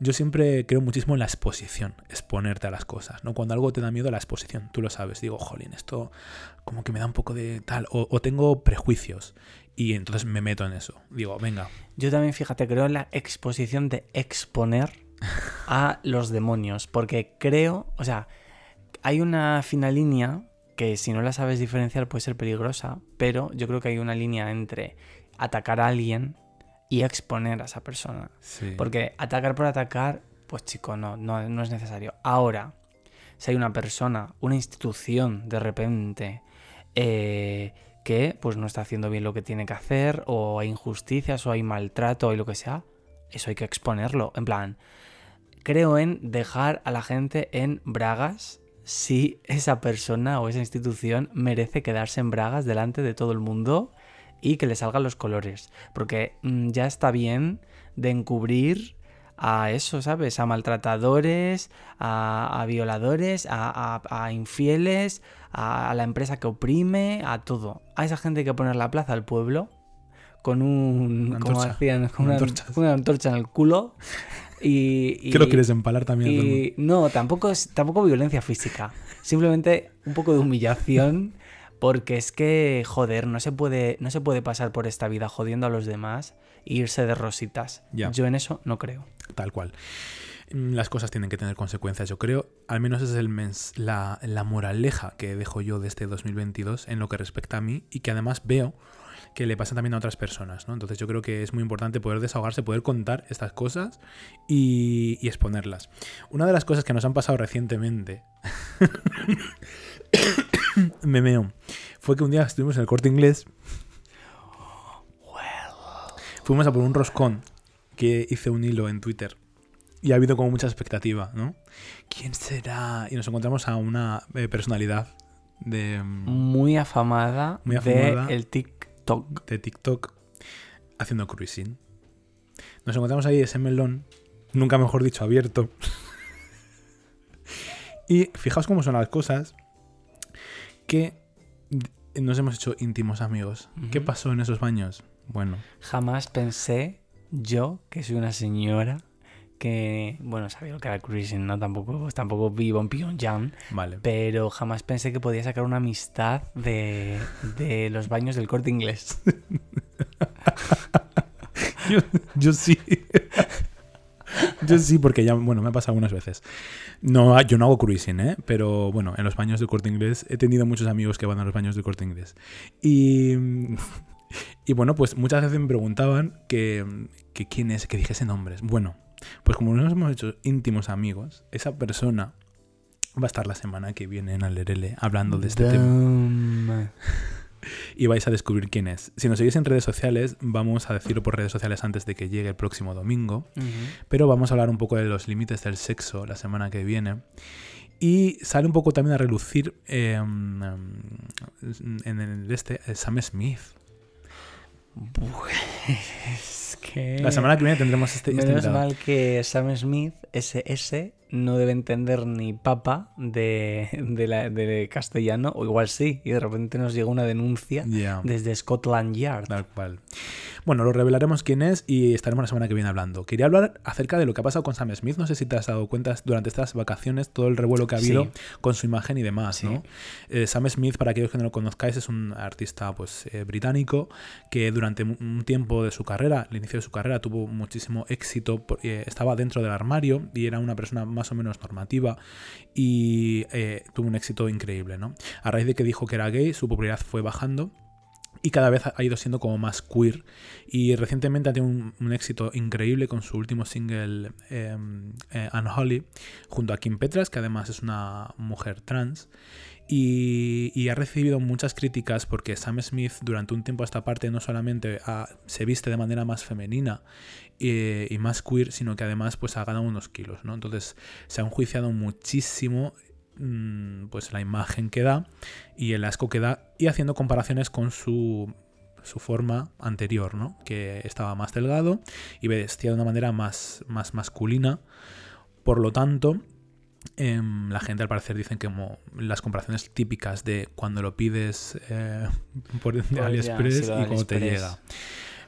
Yo siempre creo muchísimo en la exposición, exponerte a las cosas, ¿no? Cuando algo te da miedo, la exposición, tú lo sabes. Digo, jolín, esto como que me da un poco de tal, o, o tengo prejuicios, y entonces me meto en eso. Digo, venga, Yo también, fíjate, creo en la exposición de exponer a los demonios. Porque creo, o sea, hay una fina línea que si no la sabes diferenciar puede ser peligrosa, pero yo creo que hay una línea entre atacar a alguien y exponer a esa persona. sí. Porque atacar por atacar, pues chico, no, no, no es necesario. Ahora, si hay una persona, una institución, de repente, eh, que pues no está haciendo bien lo que tiene que hacer, o hay injusticias, o hay maltrato, o hay lo que sea, eso hay que exponerlo. En plan, creo en dejar a la gente en bragas si esa persona o esa institución merece quedarse en bragas delante de todo el mundo y que le salgan los colores. Porque mm, ya está bien de encubrir a eso, ¿sabes? A maltratadores, a, a violadores, a, a- a infieles, a, la empresa que oprime, a todo. A esa gente hay que poner la plaza al pueblo con un... Una como hacían, con Una una, antorcha. en el culo. Y, <laughs> y- ¿Qué lo quieres empalar también? y no, tampoco es tampoco violencia física. Simplemente un poco de humillación <laughs> Porque es que, joder, no se puede, no se puede pasar por esta vida jodiendo a los demás e irse de rositas. Ya. Yo en eso no creo. Tal cual. Mm, Las cosas tienen que tener consecuencias, yo creo. Al menos es el mens- la, la moraleja que dejo yo de este 2022 en lo que respecta a mí y que además veo que le pasa también a otras personas, ¿no? Entonces yo creo que es muy importante poder desahogarse, poder contar estas cosas y, y exponerlas. Una de las cosas que nos han pasado recientemente, me meo, fue que un día estuvimos en el corte inglés, fuimos a por un roscón que hice un hilo en Twitter y ha habido como mucha expectativa, ¿no? ¿Quién será? Y nos encontramos a una eh, personalidad de, mm, Muy afamada, Muy afamada. de el TikTok. de TikTok haciendo cruising. Nos encontramos ahí ese melón, nunca mejor dicho, abierto. <laughs> y fijaos cómo son las cosas que nos hemos hecho íntimos amigos. ¿Qué pasó en esos baños? Bueno, Jamás pensé, yo, que soy una señora, que, bueno, sabía lo que era cruising, ¿no? Tampoco, tampoco vivo en Pyongyang, vale. pero jamás pensé que podía sacar una amistad de, de los baños del corte inglés. <laughs> Yo, yo sí. <laughs> Sí, porque ya, bueno, me ha pasado algunas veces. No, yo no hago cruising, ¿eh? Pero bueno, en los baños del corte inglés he tenido muchos amigos que van a los baños del corte inglés. Y, y bueno, pues muchas veces me preguntaban que, que quién es, que dijese nombres. Bueno, pues como nos hemos hecho íntimos amigos, esa persona va a estar la semana que viene en Alerele hablando de este tema Damn. Y vais a descubrir quién es. Si nos seguís en redes sociales, vamos a decirlo por redes sociales antes de que llegue el próximo domingo, pero vamos a hablar un poco de los límites del sexo la semana que viene. Y sale un poco también a relucir eh, en el este Sam Smith. Pues <laughs> que... La semana que viene tendremos este, este Menos mal que Sam Smith, SS, no debe entender ni papa de, de, la- de castellano, o igual sí, y de repente nos llega una denuncia desde Scotland Yard. tal cual. Bueno, lo revelaremos quién es y estaremos la semana que viene hablando. Quería hablar acerca de lo que ha pasado con Sam Smith. No sé si te has dado cuenta durante estas vacaciones todo el revuelo que ha habido Sí. con su imagen y demás, Sí. ¿no? Eh, Sam Smith, para aquellos que no lo conozcáis, es un artista pues, eh, británico que durante un tiempo de su carrera, el inicio de su carrera, tuvo muchísimo éxito. por- eh, estaba dentro del armario y era una persona más o menos normativa y eh, tuvo un éxito increíble, ¿no? A raíz de que dijo que era gay, su popularidad fue bajando y cada vez ha ido siendo como más queer. Y recientemente ha tenido un, éxito increíble con su último single eh, eh, Unholy junto a Kim Petras, que además es una mujer trans. Y, ha recibido muchas críticas porque Sam Smith durante un tiempo a esta parte no solamente ha- se viste de manera más femenina y, y más queer, sino que además pues ha ganado unos kilos, ¿no? Entonces se ha enjuiciado muchísimo mm, pues la imagen que da y el asco que da y haciendo comparaciones con su su forma anterior, ¿no? Que estaba más delgado y vestía de una manera más, más masculina. Por lo tanto, em, la gente al parecer dicen que como las comparaciones típicas de cuando lo pides eh, <laughs> por de Pues AliExpress sí, y cuando te llega.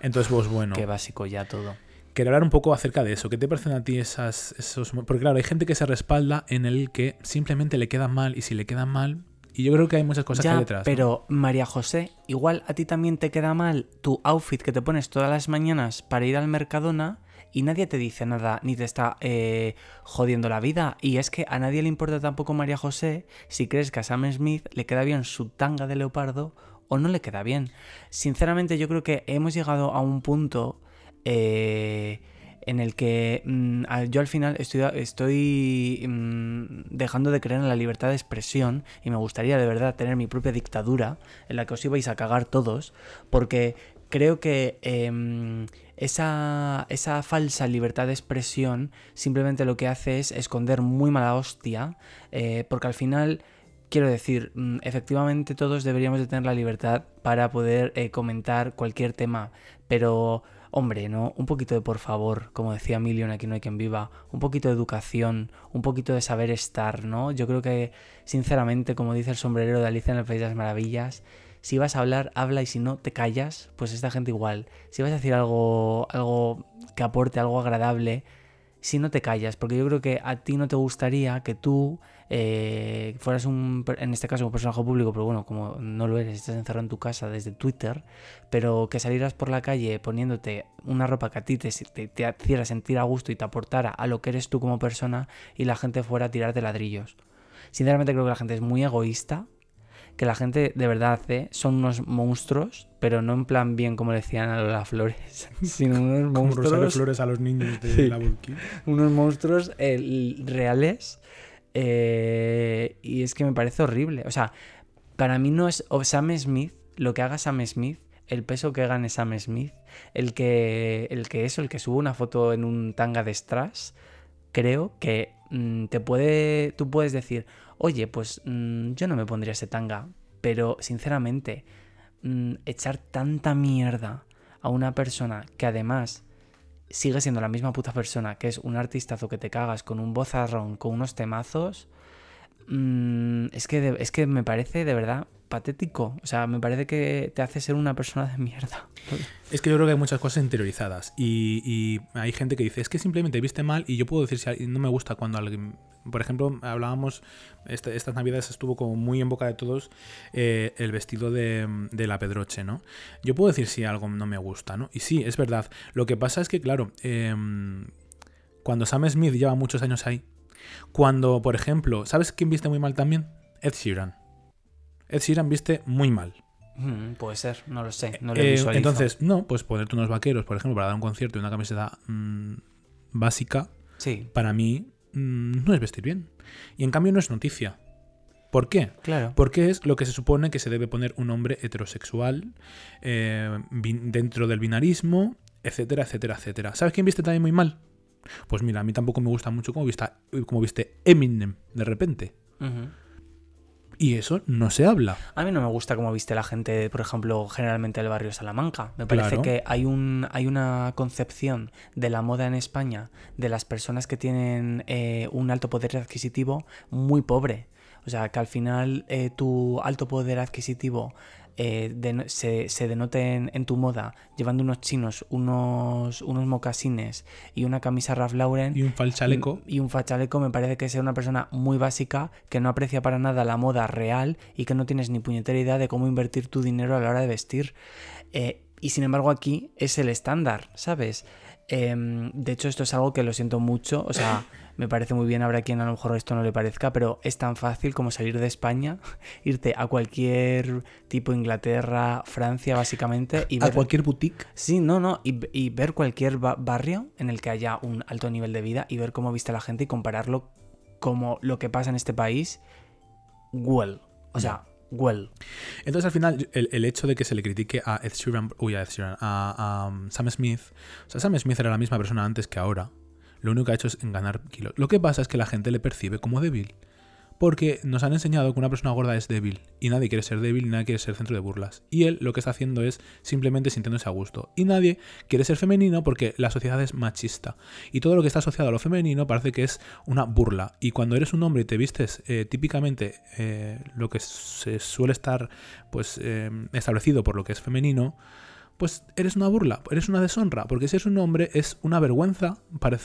Entonces, pues bueno, Qué básico ya todo. Quería hablar un poco acerca de eso. ¿Qué te parecen a ti esas, esos... Porque claro, hay gente que se respalda en el que simplemente le queda mal y si le queda mal... Y yo creo que hay muchas cosas que Ya, hay detrás. ¿no? pero María José, igual a ti también te queda mal tu outfit que te pones todas las mañanas para ir al Mercadona y nadie te dice nada ni te está eh, jodiendo la vida. Y es que a nadie le importa tampoco María José si crees que a Sam Smith le queda bien su tanga de leopardo o no le queda bien. Sinceramente yo creo que hemos llegado a un punto eh, en el que mm, yo al final estoy, estoy mm, dejando de creer en la libertad de expresión y me gustaría de verdad tener mi propia dictadura en la que os ibais a cagar todos, porque creo que em, esa, esa falsa libertad de expresión simplemente lo que hace es esconder muy mala hostia, eh, porque al final... Quiero decir, mm, efectivamente todos deberíamos de tener la libertad para poder eh, comentar cualquier tema, pero hombre, ¿no? Un poquito de por favor, como decía Million aquí no hay quien viva, un poquito de educación, un poquito de saber estar, ¿no? Yo creo que, sinceramente, como dice el sombrerero de Alicia en el País de las Maravillas, si vas a hablar, habla y si no, te callas, pues esta gente igual. Si vas a decir algo, algo que aporte, algo agradable, si no te callas, porque yo creo que a ti no te gustaría que tú eh, fueras un, en este caso un personaje público, pero bueno, como no lo eres, estás encerrado en tu casa desde Twitter, pero que salieras por la calle poniéndote una ropa que a ti te, te, te hiciera sentir a gusto y te aportara a lo que eres tú como persona y la gente fuera a tirarte ladrillos. Sinceramente creo que la gente es muy egoísta, que la gente de verdad hace, son unos monstruos, pero no en plan bien como le decían a Lola Flores, <laughs> sino <laughs> unos Rosario monstruos Flores a los niños de <laughs> Sí. la unos monstruos eh, reales. Eh, y es que me parece horrible. O sea, para mí no es o Sam Smith, lo que haga Sam Smith, el peso que gane Sam Smith, el que, el que eso, el que sube una foto en un tanga de strass, creo que mm, te puede, tú puedes decir, oye, pues mm, yo no me pondría ese tanga, pero sinceramente, mm, echar tanta mierda a una persona que además sigue siendo la misma puta persona, que es un artistazo que te cagas con un bozarrón, con unos temazos, mm, es, que de- es que me parece de verdad patético. O sea, me parece que te hace ser una persona de mierda. Es que yo creo que hay muchas cosas interiorizadas y, hay gente que dice, es que simplemente viste mal y yo puedo decir si no me gusta cuando alguien... Por ejemplo, hablábamos, este- estas navidades estuvo como muy en boca de todos eh, el vestido de, de la Pedroche, ¿no? Yo puedo decir si algo no me gusta, ¿no? Y sí, es verdad. Lo que pasa es que, claro, em, cuando Sam Smith lleva muchos años ahí, cuando, por ejemplo, ¿sabes quién viste muy mal también? Ed Sheeran. Ed Sheeran viste muy mal. Mm, puede ser, no lo sé, no lo Eh, entonces, no, pues ponerte unos vaqueros, por ejemplo, para dar un concierto y una camiseta mm, básica, Sí, para mí mm, no es vestir bien. Y en cambio no es noticia. ¿Por qué? claro. Porque es lo que se supone que se debe poner un hombre heterosexual eh, dentro del binarismo, etcétera, etcétera, etcétera. ¿Sabes quién viste también muy mal? Pues mira, a mí tampoco me gusta mucho cómo, vista, cómo viste Eminem de repente. Ujú. Y eso no se habla. A mí no me gusta cómo viste la gente, por ejemplo, generalmente del barrio Salamanca. Me parece Claro. que hay, un, hay una concepción de la moda en España, de las personas que tienen eh, un alto poder adquisitivo, muy pobre. O sea, que al final eh, tu alto poder adquisitivo eh, se, se denote en, en tu moda llevando unos chinos, unos, unos mocasines y una camisa Ralph Lauren Y un falchaleco. y un fachaleco me parece que sea una persona muy básica, que no aprecia para nada la moda real y que no tienes ni puñetera idea de cómo invertir tu dinero a la hora de vestir. Eh, y sin embargo aquí es el estándar, ¿sabes? Em, de hecho esto es algo que lo siento mucho, o sea, <laughs> me parece muy bien, habrá quien a lo mejor esto no le parezca, pero es tan fácil como salir de España, <laughs> irte a cualquier tipo Inglaterra, Francia básicamente y A ver... cualquier boutique. Sí, no, no. Y, y ver cualquier ba- barrio en el que haya un alto nivel de vida y ver cómo viste la gente y compararlo como lo que pasa en este país, well. O sea, well. Entonces, al final, el, el hecho de que se le critique a Ed Sheeran, uy, a Ed Sheeran, a, a, um, Sam Smith, o sea, Sam Smith era la misma persona antes que ahora. Lo único que ha hecho es ganar kilos. Lo que pasa es que la gente le percibe como débil. Porque nos han enseñado que una persona gorda es débil. Y nadie quiere ser débil y nadie quiere ser centro de burlas. Y él lo que está haciendo es simplemente sintiéndose a gusto. Y nadie quiere ser femenino porque la sociedad es machista. Y todo lo que está asociado a lo femenino parece que es una burla. Y cuando eres un hombre y te vistes eh, típicamente eh, lo que se suele estar pues eh, establecido por lo que es femenino, pues eres una burla, eres una deshonra, porque si eres un hombre es una vergüenza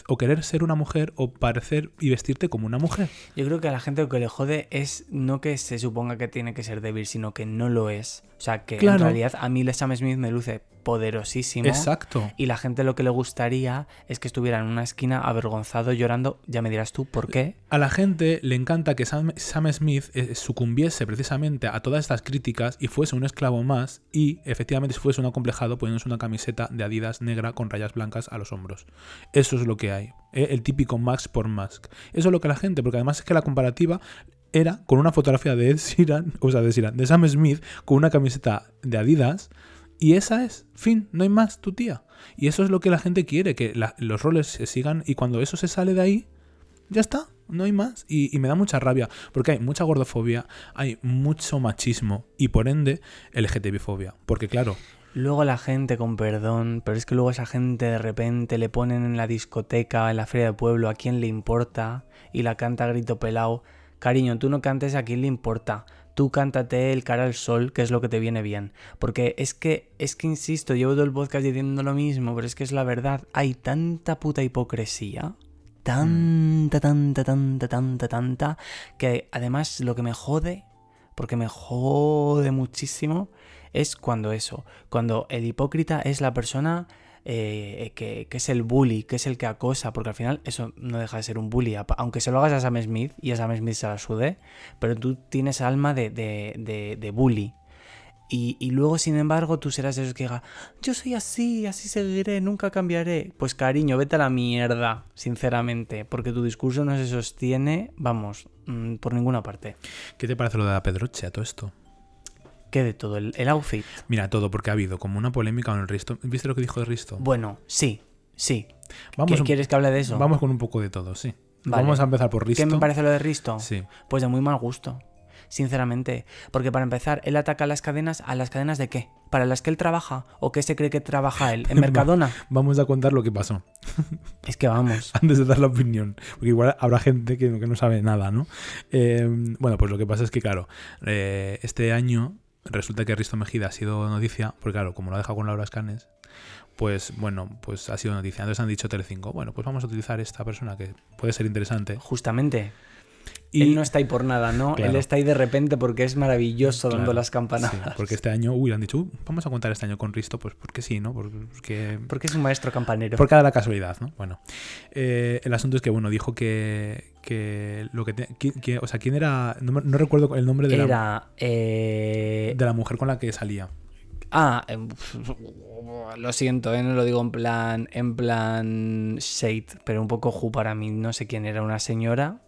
o querer ser una mujer o parecer y vestirte como una mujer. Yo creo que a la gente lo que le jode es no que se suponga que tiene que ser débil, sino que no lo es. O sea, que en realidad a mí Sam Smith me luce poderosísimo. Exacto. Y la gente lo que le gustaría es que estuviera en una esquina avergonzado, llorando. Ya me dirás tú por qué. A la gente le encanta que Sam, Sam Smith eh, sucumbiese precisamente a todas estas críticas y fuese un esclavo más y efectivamente fuese un acomplejado poniéndose una camiseta de Adidas negra con rayas blancas a los hombros. Eso es lo que hay. eh, El típico Max por Mask. Eso es lo que la gente, porque además es que la comparativa era con una fotografía de Ed o sea, de, Sheeran, de Sam Smith con una camiseta de Adidas y esa es, fin, no hay más, tu tía. Y eso es lo que la gente quiere, que los roles se sigan y cuando eso se sale de ahí, ya está, no hay más. Y, me da mucha rabia, porque hay mucha gordofobia, hay mucho machismo y por ende LGTB-fobia. Porque claro, Luego la gente, con perdón, pero es que luego esa gente de repente le ponen en la discoteca, en la feria de pueblo, a quién le importa, y la canta a grito pelado. Cariño, tú no cantes a quién le importa. Tú cántate el cara al sol, que es lo que te viene bien. Porque es que, es que insisto, llevo todo el podcast diciendo lo mismo, pero es que es la verdad. Hay tanta puta hipocresía, tanta, tanta, tanta, tanta, tanta, que además lo que me jode, porque me jode muchísimo, es cuando eso, cuando el hipócrita es la persona eh, que, es el bully, que es el que acosa, porque al final eso no deja de ser un bully, aunque se lo hagas a Sam Smith y a Sam Smith se la sude, pero tú tienes alma de, de, de, bully. Y, luego, sin embargo, tú serás de que diga, yo soy así, así seguiré, nunca cambiaré. Pues cariño, vete a la mierda, sinceramente, porque tu discurso no se sostiene, vamos, mm, por ninguna parte. ¿Qué te parece lo de la Pedroche a todo esto? ¿Qué de todo? El, el outfit. Mira, todo, porque ha habido como una polémica con el Risto. ¿Viste lo que dijo de Risto? Bueno, sí, sí. Vamos, ¿Qué- un- ¿Quieres que hable de eso? vamos con un poco de todo, sí. Vale. Vamos a empezar por Risto. ¿Qué me parece lo de Risto? Sí. Pues de muy mal gusto, sinceramente. Porque para empezar, él ataca a las cadenas, ¿a las cadenas de qué? ¿Para las que él trabaja? ¿O qué se cree que trabaja él? ¿En <laughs> Mercadona? Vamos a contar lo que pasó. <laughs> Es que vamos. <laughs> antes de dar la opinión, porque igual habrá gente que, que no sabe nada, ¿no? Eh, bueno, pues lo que pasa es que, claro, eh, este año resulta que Risto Mejida ha sido noticia, porque claro, como lo ha dejado con Laura Escanes, pues bueno, pues ha sido noticia. Entonces han dicho Telecinco, bueno, pues vamos a utilizar esta persona que puede ser interesante. Justamente. Y, Él no está ahí por nada, ¿no? Claro. Él está ahí de repente porque es maravilloso dando Claro, las campanadas. sí, porque este año, uy, han dicho, "Uh, vamos a contar este año con Risto, pues porque sí, ¿no? Porque, Porque es un maestro campanero. Por cada la casualidad, ¿no? Bueno, eh, el asunto es que, bueno, dijo que, que lo que, te- que- O sea, ¿quién era? No, no recuerdo el nombre de la, Era. eh, de la mujer con la que salía. Ah, em, lo siento, ¿eh? no lo digo en plan. En plan. Shade, pero un poco ju para mí. No sé quién era, una señora.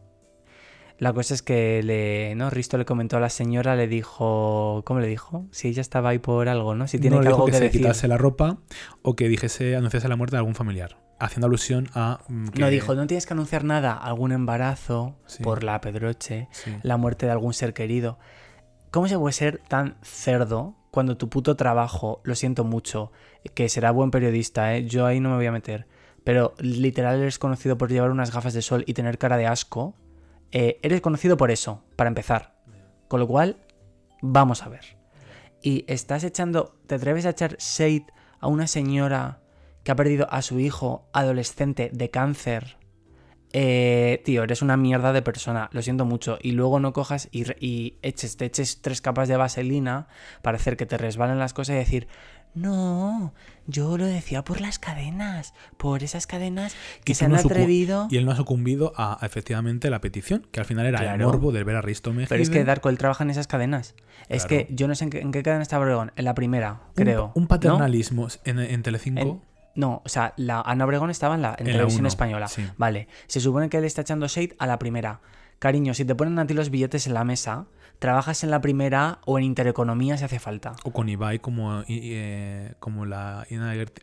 La cosa es que le. ¿No? Risto le comentó a la señora, le dijo. ¿Cómo le dijo? Si ella estaba ahí por algo, ¿no? Si tiene no que algo que, que se decir. quitase la ropa o que dijese, anunciase la muerte de algún familiar. Haciendo alusión a. mm, que- No dijo, no tienes que anunciar nada, algún embarazo Sí. por la pedroche, Sí. la muerte de algún ser querido. ¿Cómo se puede ser tan cerdo cuando tu puto trabajo, lo siento mucho, que será buen periodista, ¿eh? yo ahí no me voy a meter, pero literal eres conocido por llevar unas gafas de sol y tener cara de asco? Eh, eres conocido por eso, para empezar. Con lo cual, vamos a ver. Y estás echando, te atreves a echar shade a una señora que ha perdido a su hijo adolescente de cáncer. Eh, tío, eres una mierda de persona, lo siento mucho. Y luego no cojas y, y eches, te eches tres capas de vaselina para hacer que te resbalen las cosas y decir, no, yo lo decía por las cadenas, por esas cadenas que se no han atrevido. Y él no ha sucumbido a, a, efectivamente la petición, que al final era el morbo de ver a Risto Mejide. Pero es que Darko, él trabaja en esas cadenas. Es que yo no sé en qué, en qué cadena está Obregón. En la primera, Un- creo. Un, ¿no? paternalismo en, en Telecinco. En- No, o sea, la Ana Obregón estaba en la en En la televisión uno, española. sí. Vale, se supone que él está echando shade a la primera. Cariño, si te ponen a ti los billetes en la mesa, trabajas en la primera o en intereconomía si hace falta. O con Ibai como, eh, como la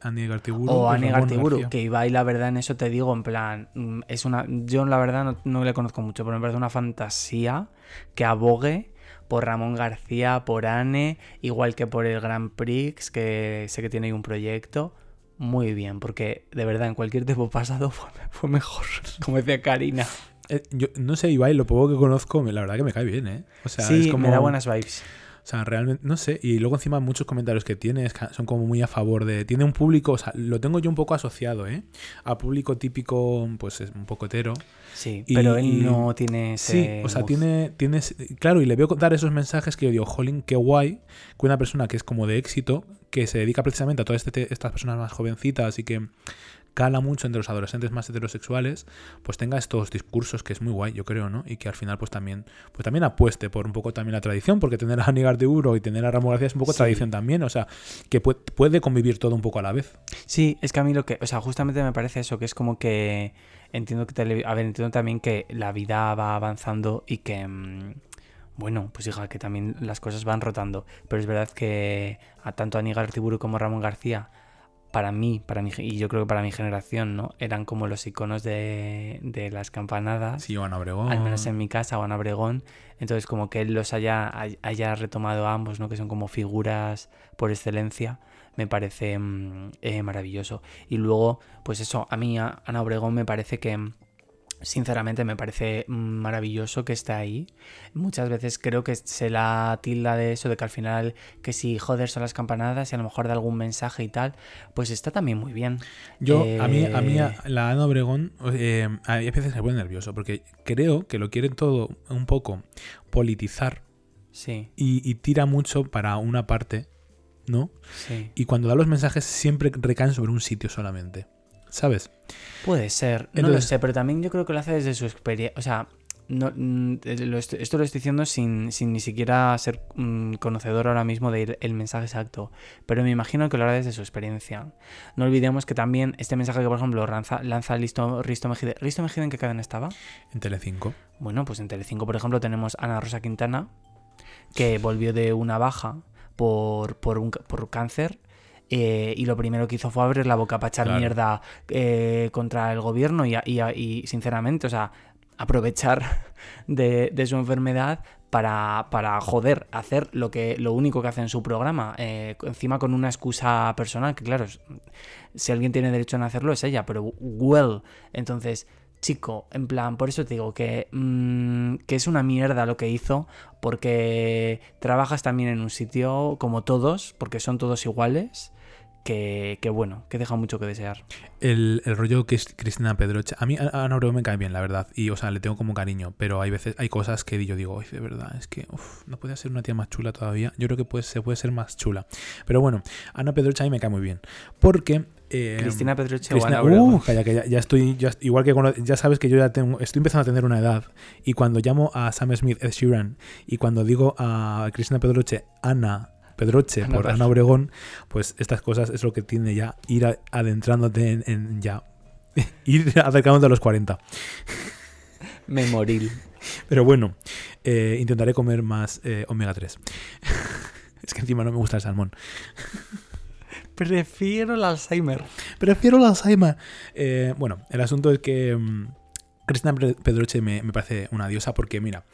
Ani Gartiburu. O Ani Gartiburu, que Ibai, la verdad, en eso te digo, en plan, mm, es una. Yo la verdad no, no le conozco mucho, pero me parece una fantasía que abogue por Ramón García, por Anne, igual que por el Grand Prix, que sé que tiene ahí un proyecto. Muy bien, porque de verdad en cualquier tiempo <laughs> pasado fue, fue mejor, como decía Karina. Eh, yo no sé, Ibai, lo poco que conozco, la verdad que me cae bien, ¿eh? O sea, sí, es como. me da buenas vibes. O sea, realmente, no sé. Y luego encima muchos comentarios que tiene son como muy a favor de... Tiene un público, o sea, lo tengo yo un poco asociado, ¿eh? A público típico, pues es un poco hetero. Sí, Y- pero él no tiene ese Sí, o sea, tiene, tiene... Claro, y le veo dar esos mensajes que yo digo, jolín, qué guay que una persona que es como de éxito, que se dedica precisamente a todas este- estas personas más jovencitas y que cala mucho entre los adolescentes más heterosexuales, pues tenga estos discursos que es muy guay, yo creo, ¿no? Y que al final pues también pues también apueste por un poco también la tradición, porque tener a Anígar de Uro y tener a Ramón García es un poco Sí. tradición también, o sea, que puede, puede convivir todo un poco a la vez. Sí, es que a mí lo que, o sea, justamente me parece eso, que es como que entiendo que, tele- a ver, entiendo también que la vida va avanzando y que, mm, bueno, pues hija, que también las cosas van rotando, pero es verdad que a tanto Anígar Tiburu como Ramón García, para mí, para mi, y yo creo que para mi generación, ¿no? Eran como los iconos de, de las campanadas. Sí, Joana Obregón. Al menos en mi casa, Juan Abregón. Entonces, como que él los haya, hay- haya retomado a ambos, ¿no? Que son como figuras por excelencia, me parece mm, eh, maravilloso. Y luego, pues eso, a mí, a- Ana Obregón, me parece que Sinceramente me parece maravilloso que esté ahí. Muchas veces creo que se la tilda de eso, de que al final, que si joder son las campanadas y a lo mejor da algún mensaje y tal, pues está también muy bien. Yo, a mí, a mí, Eh, a- la Ana Obregón, eh, a veces me pone nervioso, porque creo que lo quieren todo un poco politizar Sí, y, y tira mucho para una parte, ¿no? sí. Y cuando da los mensajes siempre recaen sobre un sitio solamente, ¿sabes? Puede ser, no lo sé, pero también yo creo que lo hace desde su experiencia. O sea, no, mm, esto lo estoy diciendo sin, sin ni siquiera ser mm, conocedor ahora mismo del el mensaje exacto. Pero me imagino que lo hará desde su experiencia. No olvidemos que también este mensaje que, por ejemplo, lanza, lanza Listo, Risto Mejide. ¿Risto Mejide en qué cadena estaba? En Telecinco. Bueno, pues en Telecinco, por ejemplo, tenemos a Ana Rosa Quintana, que volvió de una baja por, por, un, por cáncer. Eh, y lo primero que hizo fue abrir la boca para echar Claro. mierda eh, contra el gobierno y, y y, sinceramente, o sea, aprovechar <laughs> de, de su enfermedad para, para joder, hacer lo que lo único que hace en su programa, eh, encima con una excusa personal, que claro, si alguien tiene derecho a hacerlo es ella, pero well, entonces, chico, en plan, por eso te digo que, mm, que es una mierda lo que hizo, porque trabajas también en un sitio como todos, porque son todos iguales, que, que bueno, que deja mucho que desear. El, el rollo que es Cristina Pedroche. A mí Ana Obregón me cae bien, la verdad. Y, o sea, le tengo como cariño. Pero hay veces, hay cosas que yo digo, "Ay, de verdad, es que no puede ser una tía más chula todavía. Yo creo que puede, se puede ser más chula. Pero bueno, Ana Pedroche a mí me cae muy bien. Porque. Eh, Cristina Pedroche Cristina- uh, calla, ya, estoy, ya- igual que cuando- ya sabes que yo ya tengo, estoy empezando a tener una edad y cuando llamo a Sam Smith, Ed Sheeran, y cuando digo a Cristina Pedroche, Ana Pedroche Ana por. Ana Obregón, pues estas cosas es lo que tiene ya ir a- adentrándote en, en ya <laughs> ir acercándote a los 40. Memoril. Pero bueno, eh, intentaré comer más eh, omega 3. <laughs> es que encima no me gusta el salmón. <laughs> Prefiero el Alzheimer. Prefiero la Alzheimer. Eh, bueno, el asunto es que mm, Cristina Pe- Pedroche me, me parece una diosa porque, mira,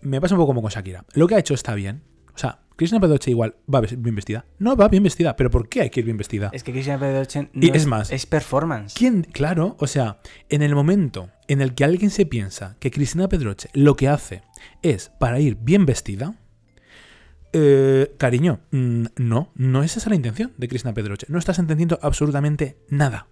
me pasa un poco como con Shakira. Lo que ha hecho está bien. O sea, Cristina Pedroche igual va bien vestida. No va bien vestida, pero ¿por qué hay que ir bien vestida? Es que Cristina Pedroche Y no es más, es performance. ¿Quién? Claro, o sea, en el momento en el que alguien se piensa que Cristina Pedroche lo que hace es para ir bien vestida, eh, cariño, no, no es esa la intención de Cristina Pedroche. No estás entendiendo absolutamente nada.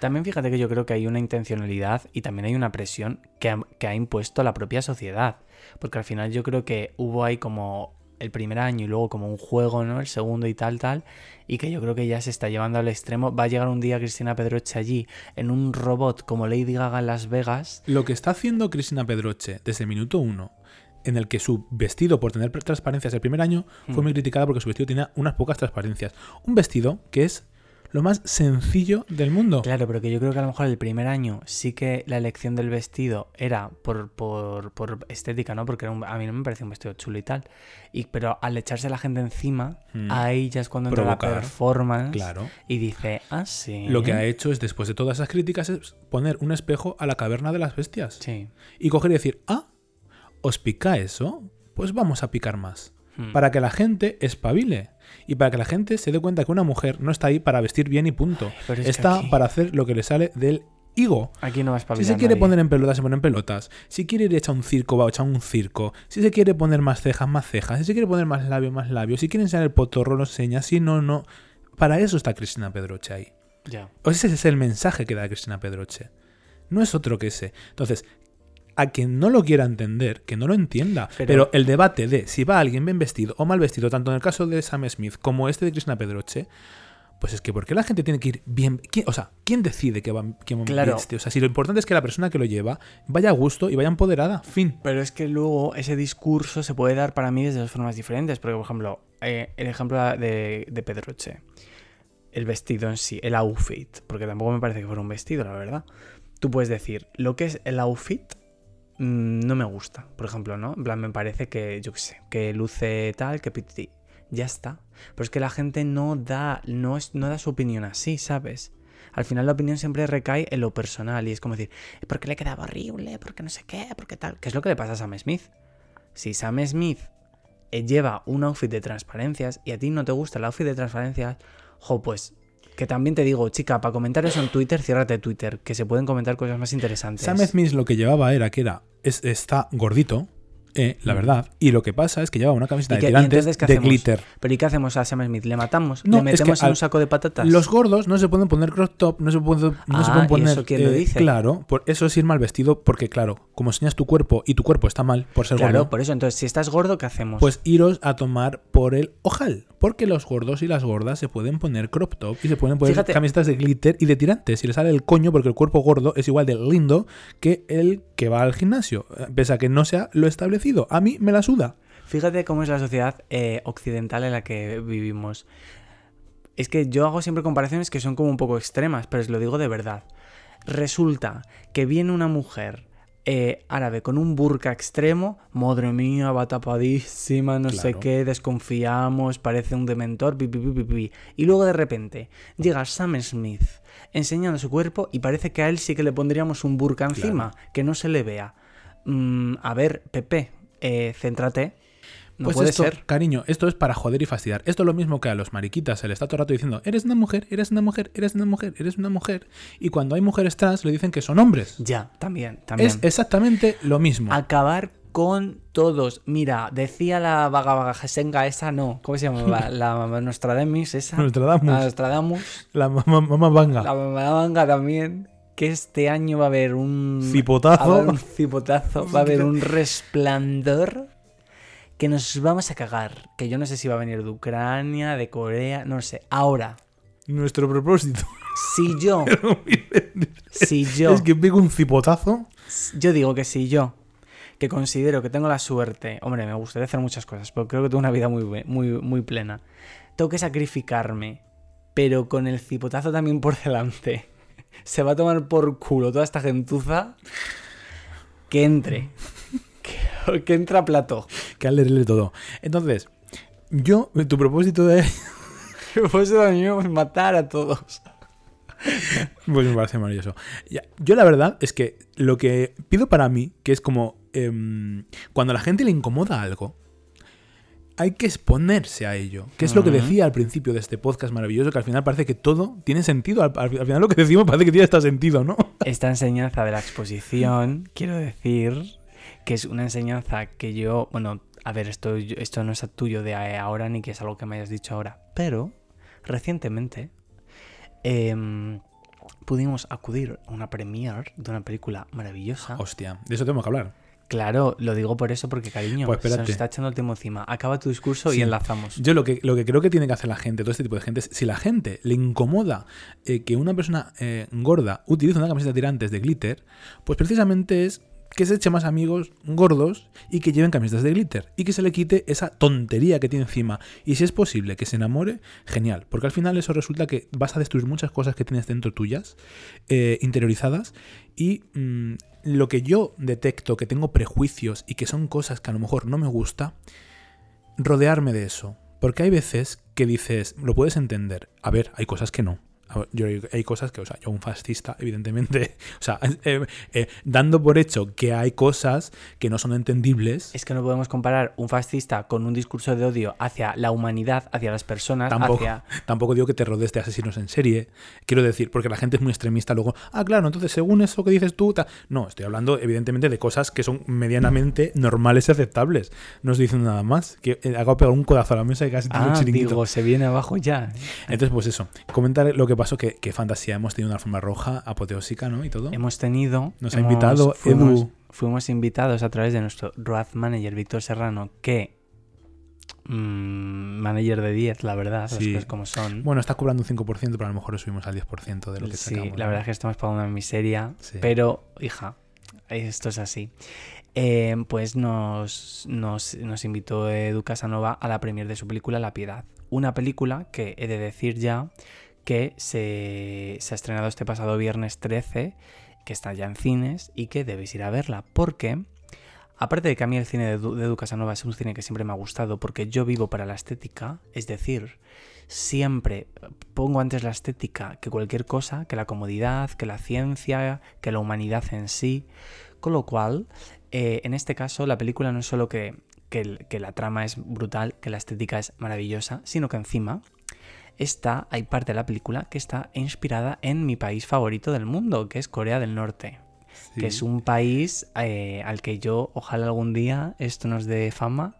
También fíjate que yo creo que hay una intencionalidad y también hay una presión que ha, que ha impuesto la propia sociedad. Porque al final yo creo que hubo ahí como el primer año y luego como un juego, ¿no? El segundo y tal, tal. Y que yo creo que ya se está llevando al extremo. Va a llegar un día Cristina Pedroche allí en un robot como Lady Gaga en Las Vegas. Lo que está haciendo Cristina Pedroche desde el minuto uno, en el que su vestido, por tener transparencias el primer año, fue Hmm. muy criticada porque su vestido tenía unas pocas transparencias. Un vestido que es lo más sencillo del mundo. Claro, pero que yo creo que a lo mejor el primer año sí que la elección del vestido era por, por, por estética, ¿no? Porque era un- a mí no me parecía un vestido chulo y tal. Y, pero al echarse la gente encima, Mm. ahí ya es cuando entra la performance. Claro. Y dice, ah, sí. Lo que ha hecho es, después de todas esas críticas, es poner un espejo a la caverna de las bestias. Sí. Y coger y decir, ah, ¿os pica eso? Pues vamos a picar más. Hmm. Para que la gente espabile. Y para que la gente se dé cuenta que una mujer no está ahí para vestir bien y punto. es está aquí- para hacer lo que le sale del higo. Aquí no vas a Si se quiere poner en pelotas, se pone en pelotas. Si quiere ir hecha un circo, va a echar un circo. Si se quiere poner más cejas, más cejas. Si se quiere poner más labios, más labios. Si quiere enseñar el potorro, lo enseña. Si no, no. Para eso está Cristina Pedroche ahí. Ya. O ese es el mensaje que da Cristina Pedroche. No es otro que ese. Entonces, a quien no lo quiera entender, que no lo entienda. Pero- Pero, el debate de si va alguien bien vestido o mal vestido, tanto en el caso de Sam Smith como este de Cristina Pedroche, pues es que ¿por qué la gente tiene que ir bien? ¿Quién- o sea, ¿quién decide que va quién Claro. viste? O sea, si lo importante es que la persona que lo lleva vaya a gusto y vaya empoderada. Fin. Pero es que luego ese discurso se puede dar para mí desde dos formas diferentes. Porque, por ejemplo, eh, el ejemplo de, de Pedroche. El vestido en sí, el outfit. Porque tampoco me parece que fuera un vestido, la verdad. Tú puedes decir, lo que es el outfit mm, no me gusta, por ejemplo, ¿no? En plan, me parece que, yo qué sé, que luce tal, que piti. Ya está. Pero es que la gente no da, no, es, no da su opinión así, ¿sabes? Al final la opinión siempre recae en lo personal y es como decir, ¿por qué le quedaba horrible? ¿Por qué no sé qué? ¿Por qué tal? ¿Qué es lo que le pasa a Sam Smith? Si Sam Smith eh, lleva un outfit de transparencias y a ti no te gusta el outfit de transparencias, jo, pues, Que también te digo, chica, para comentar eso en Twitter, ciérrate Twitter, que se pueden comentar cosas más interesantes. Sam Smith lo que llevaba era que era es- está gordito, eh, la verdad, y lo que pasa es que llevaba una camiseta ¿Y de tirantes de hacemos? glitter. ¿Pero y qué hacemos a Sam Smith? ¿Le matamos? No, ¿Le es que metemos en un saco de patatas? Los gordos no se pueden poner crop top, no se pueden, no se Ah, pueden ¿y poner. eso quién lo eh, dice? Claro, por eso es ir mal vestido, porque claro, como enseñas tu cuerpo y tu cuerpo está mal por ser Claro, gordo, por eso. Entonces, si estás gordo, ¿qué hacemos? pues iros a tomar por el ojal. Porque los gordos y las gordas se pueden poner crop top y se pueden poner Fíjate. camisetas de glitter y de tirantes. Y le sale el coño porque el cuerpo gordo es igual de lindo que el que va al gimnasio. eh, Pese a que no sea lo establecido. A mí me la suda. Fíjate cómo es la sociedad eh, occidental en la que vivimos. Es que yo hago siempre comparaciones que son como un poco extremas, pero os lo digo de verdad. Resulta que viene una mujer eh, árabe con un burka extremo, madre mía, va tapadísima, no sé qué, desconfiamos, parece un dementor, pi, pi, pi, pi, pi. Y luego de repente llega Sam Smith enseñando su cuerpo y parece que a él sí que le pondríamos un burka encima, que no se le vea. Mm, a ver, Pepe, eh, céntrate. No pues puede esto, ser. cariño, esto es para joder y fastidiar. Esto es lo mismo que a los mariquitas se les está todo el rato diciendo, eres una mujer, eres una mujer, eres una mujer, eres una mujer. Y cuando hay mujeres trans le dicen que son hombres. Ya, también, también. Es exactamente lo mismo. Acabar con todos. Mira, decía la vaga vaga jesenga esa, no. ¿Cómo se llamaba? <laughs> La Nostradamus esa. Nostradamus. La Nostradamus. La mamá, mamá vanga. La mamanga también. Que este año va a haber un. Cipotazo. Va a haber un cipotazo. Va a haber un resplandor. Que nos vamos a cagar. Que yo no sé si va a venir de Ucrania, de Corea, no sé. Ahora, Nuestro propósito. si yo. <laughs> si yo. Es que pego un cipotazo. Yo digo que si yo, que considero que tengo la suerte, hombre, me gustaría hacer muchas cosas, pero creo que tengo una vida muy, muy, muy plena. Tengo que sacrificarme, pero con el cipotazo también por <laughs> delante. Se va a tomar por culo toda esta gentuza que entre. Que, <laughs> que entre a plato. Que al leerle todo. Entonces, yo, tu propósito de. <laughs> Pues también matar a todos. Pues me parece maravilloso. Yo la verdad es que lo que pido para mí, que es como em, cuando a la gente le incomoda algo, hay que exponerse a ello. Que es lo que decía al principio de este podcast maravilloso, que al final parece que todo tiene sentido. Al, al final lo que decimos parece que tiene hasta sentido, ¿no? <laughs> Esta enseñanza de la exposición, quiero decir que es una enseñanza que yo, bueno, a ver, esto, esto no es tuyo de ahora ni que es algo que me hayas dicho ahora, pero recientemente em, pudimos acudir a una premiere de una película maravillosa. Hostia, de eso tenemos que hablar. Claro, lo digo por eso, porque cariño, Pues se nos está echando el tiempo encima. Acaba tu discurso Sí. y enlazamos. Yo lo que, lo que creo que tiene que hacer la gente, todo este tipo de gente, es si la gente le incomoda eh, que una persona eh, gorda utilice una camiseta de tirantes de glitter, pues precisamente es que se eche más amigos gordos y que lleven camisetas de glitter y que se le quite esa tontería que tiene encima. Y si es posible que se enamore, genial, porque al final eso resulta que vas a destruir muchas cosas que tienes dentro tuyas, eh, interiorizadas, y mm, lo que yo detecto, que tengo prejuicios y que son cosas que a lo mejor no me gusta, rodearme de eso. Porque hay veces que dices, lo puedes entender. A ver, hay cosas que no. Yo, hay cosas que, o sea, yo un fascista, <laughs> evidentemente, o sea, eh, eh, dando por hecho que hay cosas que no son entendibles, Es que no podemos comparar un fascista con un discurso de odio hacia la humanidad, hacia las personas, tampoco, hacia... <laughs> tampoco digo que te rodees de asesinos en serie. Quiero decir, porque la gente es muy extremista luego, ah, claro, entonces según eso que dices tú, ta-". no, estoy hablando evidentemente de cosas que son medianamente normales y aceptables. No estoy diciendo nada más, que eh, hago pegar un codazo a la mesa y casi el Ah, chiringuito. digo, se viene abajo ya. Entonces, pues eso, comentar lo que pasó, que, que fantasía, hemos tenido una alfombra roja apoteósica, ¿no? Y todo. Hemos tenido... Nos ha invitado fuimos, Edu. Fuimos invitados a través de nuestro Road Manager, Víctor Serrano, que... mm, manager de 10, la verdad, las Sí. cosas como son. Bueno, está cobrando un 5%, pero a lo mejor lo subimos al 10% de lo que sí, sacamos. la ¿no? verdad es que estamos pagando una miseria, Sí. pero, hija, esto es así. Eh, pues nos, nos, nos invitó Edu Casanova a la premier de su película La Piedad. Una película que he de decir ya que se, ha estrenado este pasado viernes 13, que está ya en cines y que debéis ir a verla. Porque, aparte de que a mí el cine de Edu, de es un cine que siempre me ha gustado, porque yo vivo para la estética, es decir, siempre pongo antes la estética que cualquier cosa, que la comodidad, que la ciencia, que la humanidad en sí. Con lo cual, eh, en este caso, la película no es solo que, que la trama es brutal, que la estética es maravillosa, sino que encima está, hay parte de la película que está inspirada en mi país favorito del mundo, que es Corea del Norte. Que es un país eh, al que yo, ojalá algún día, esto nos dé fama,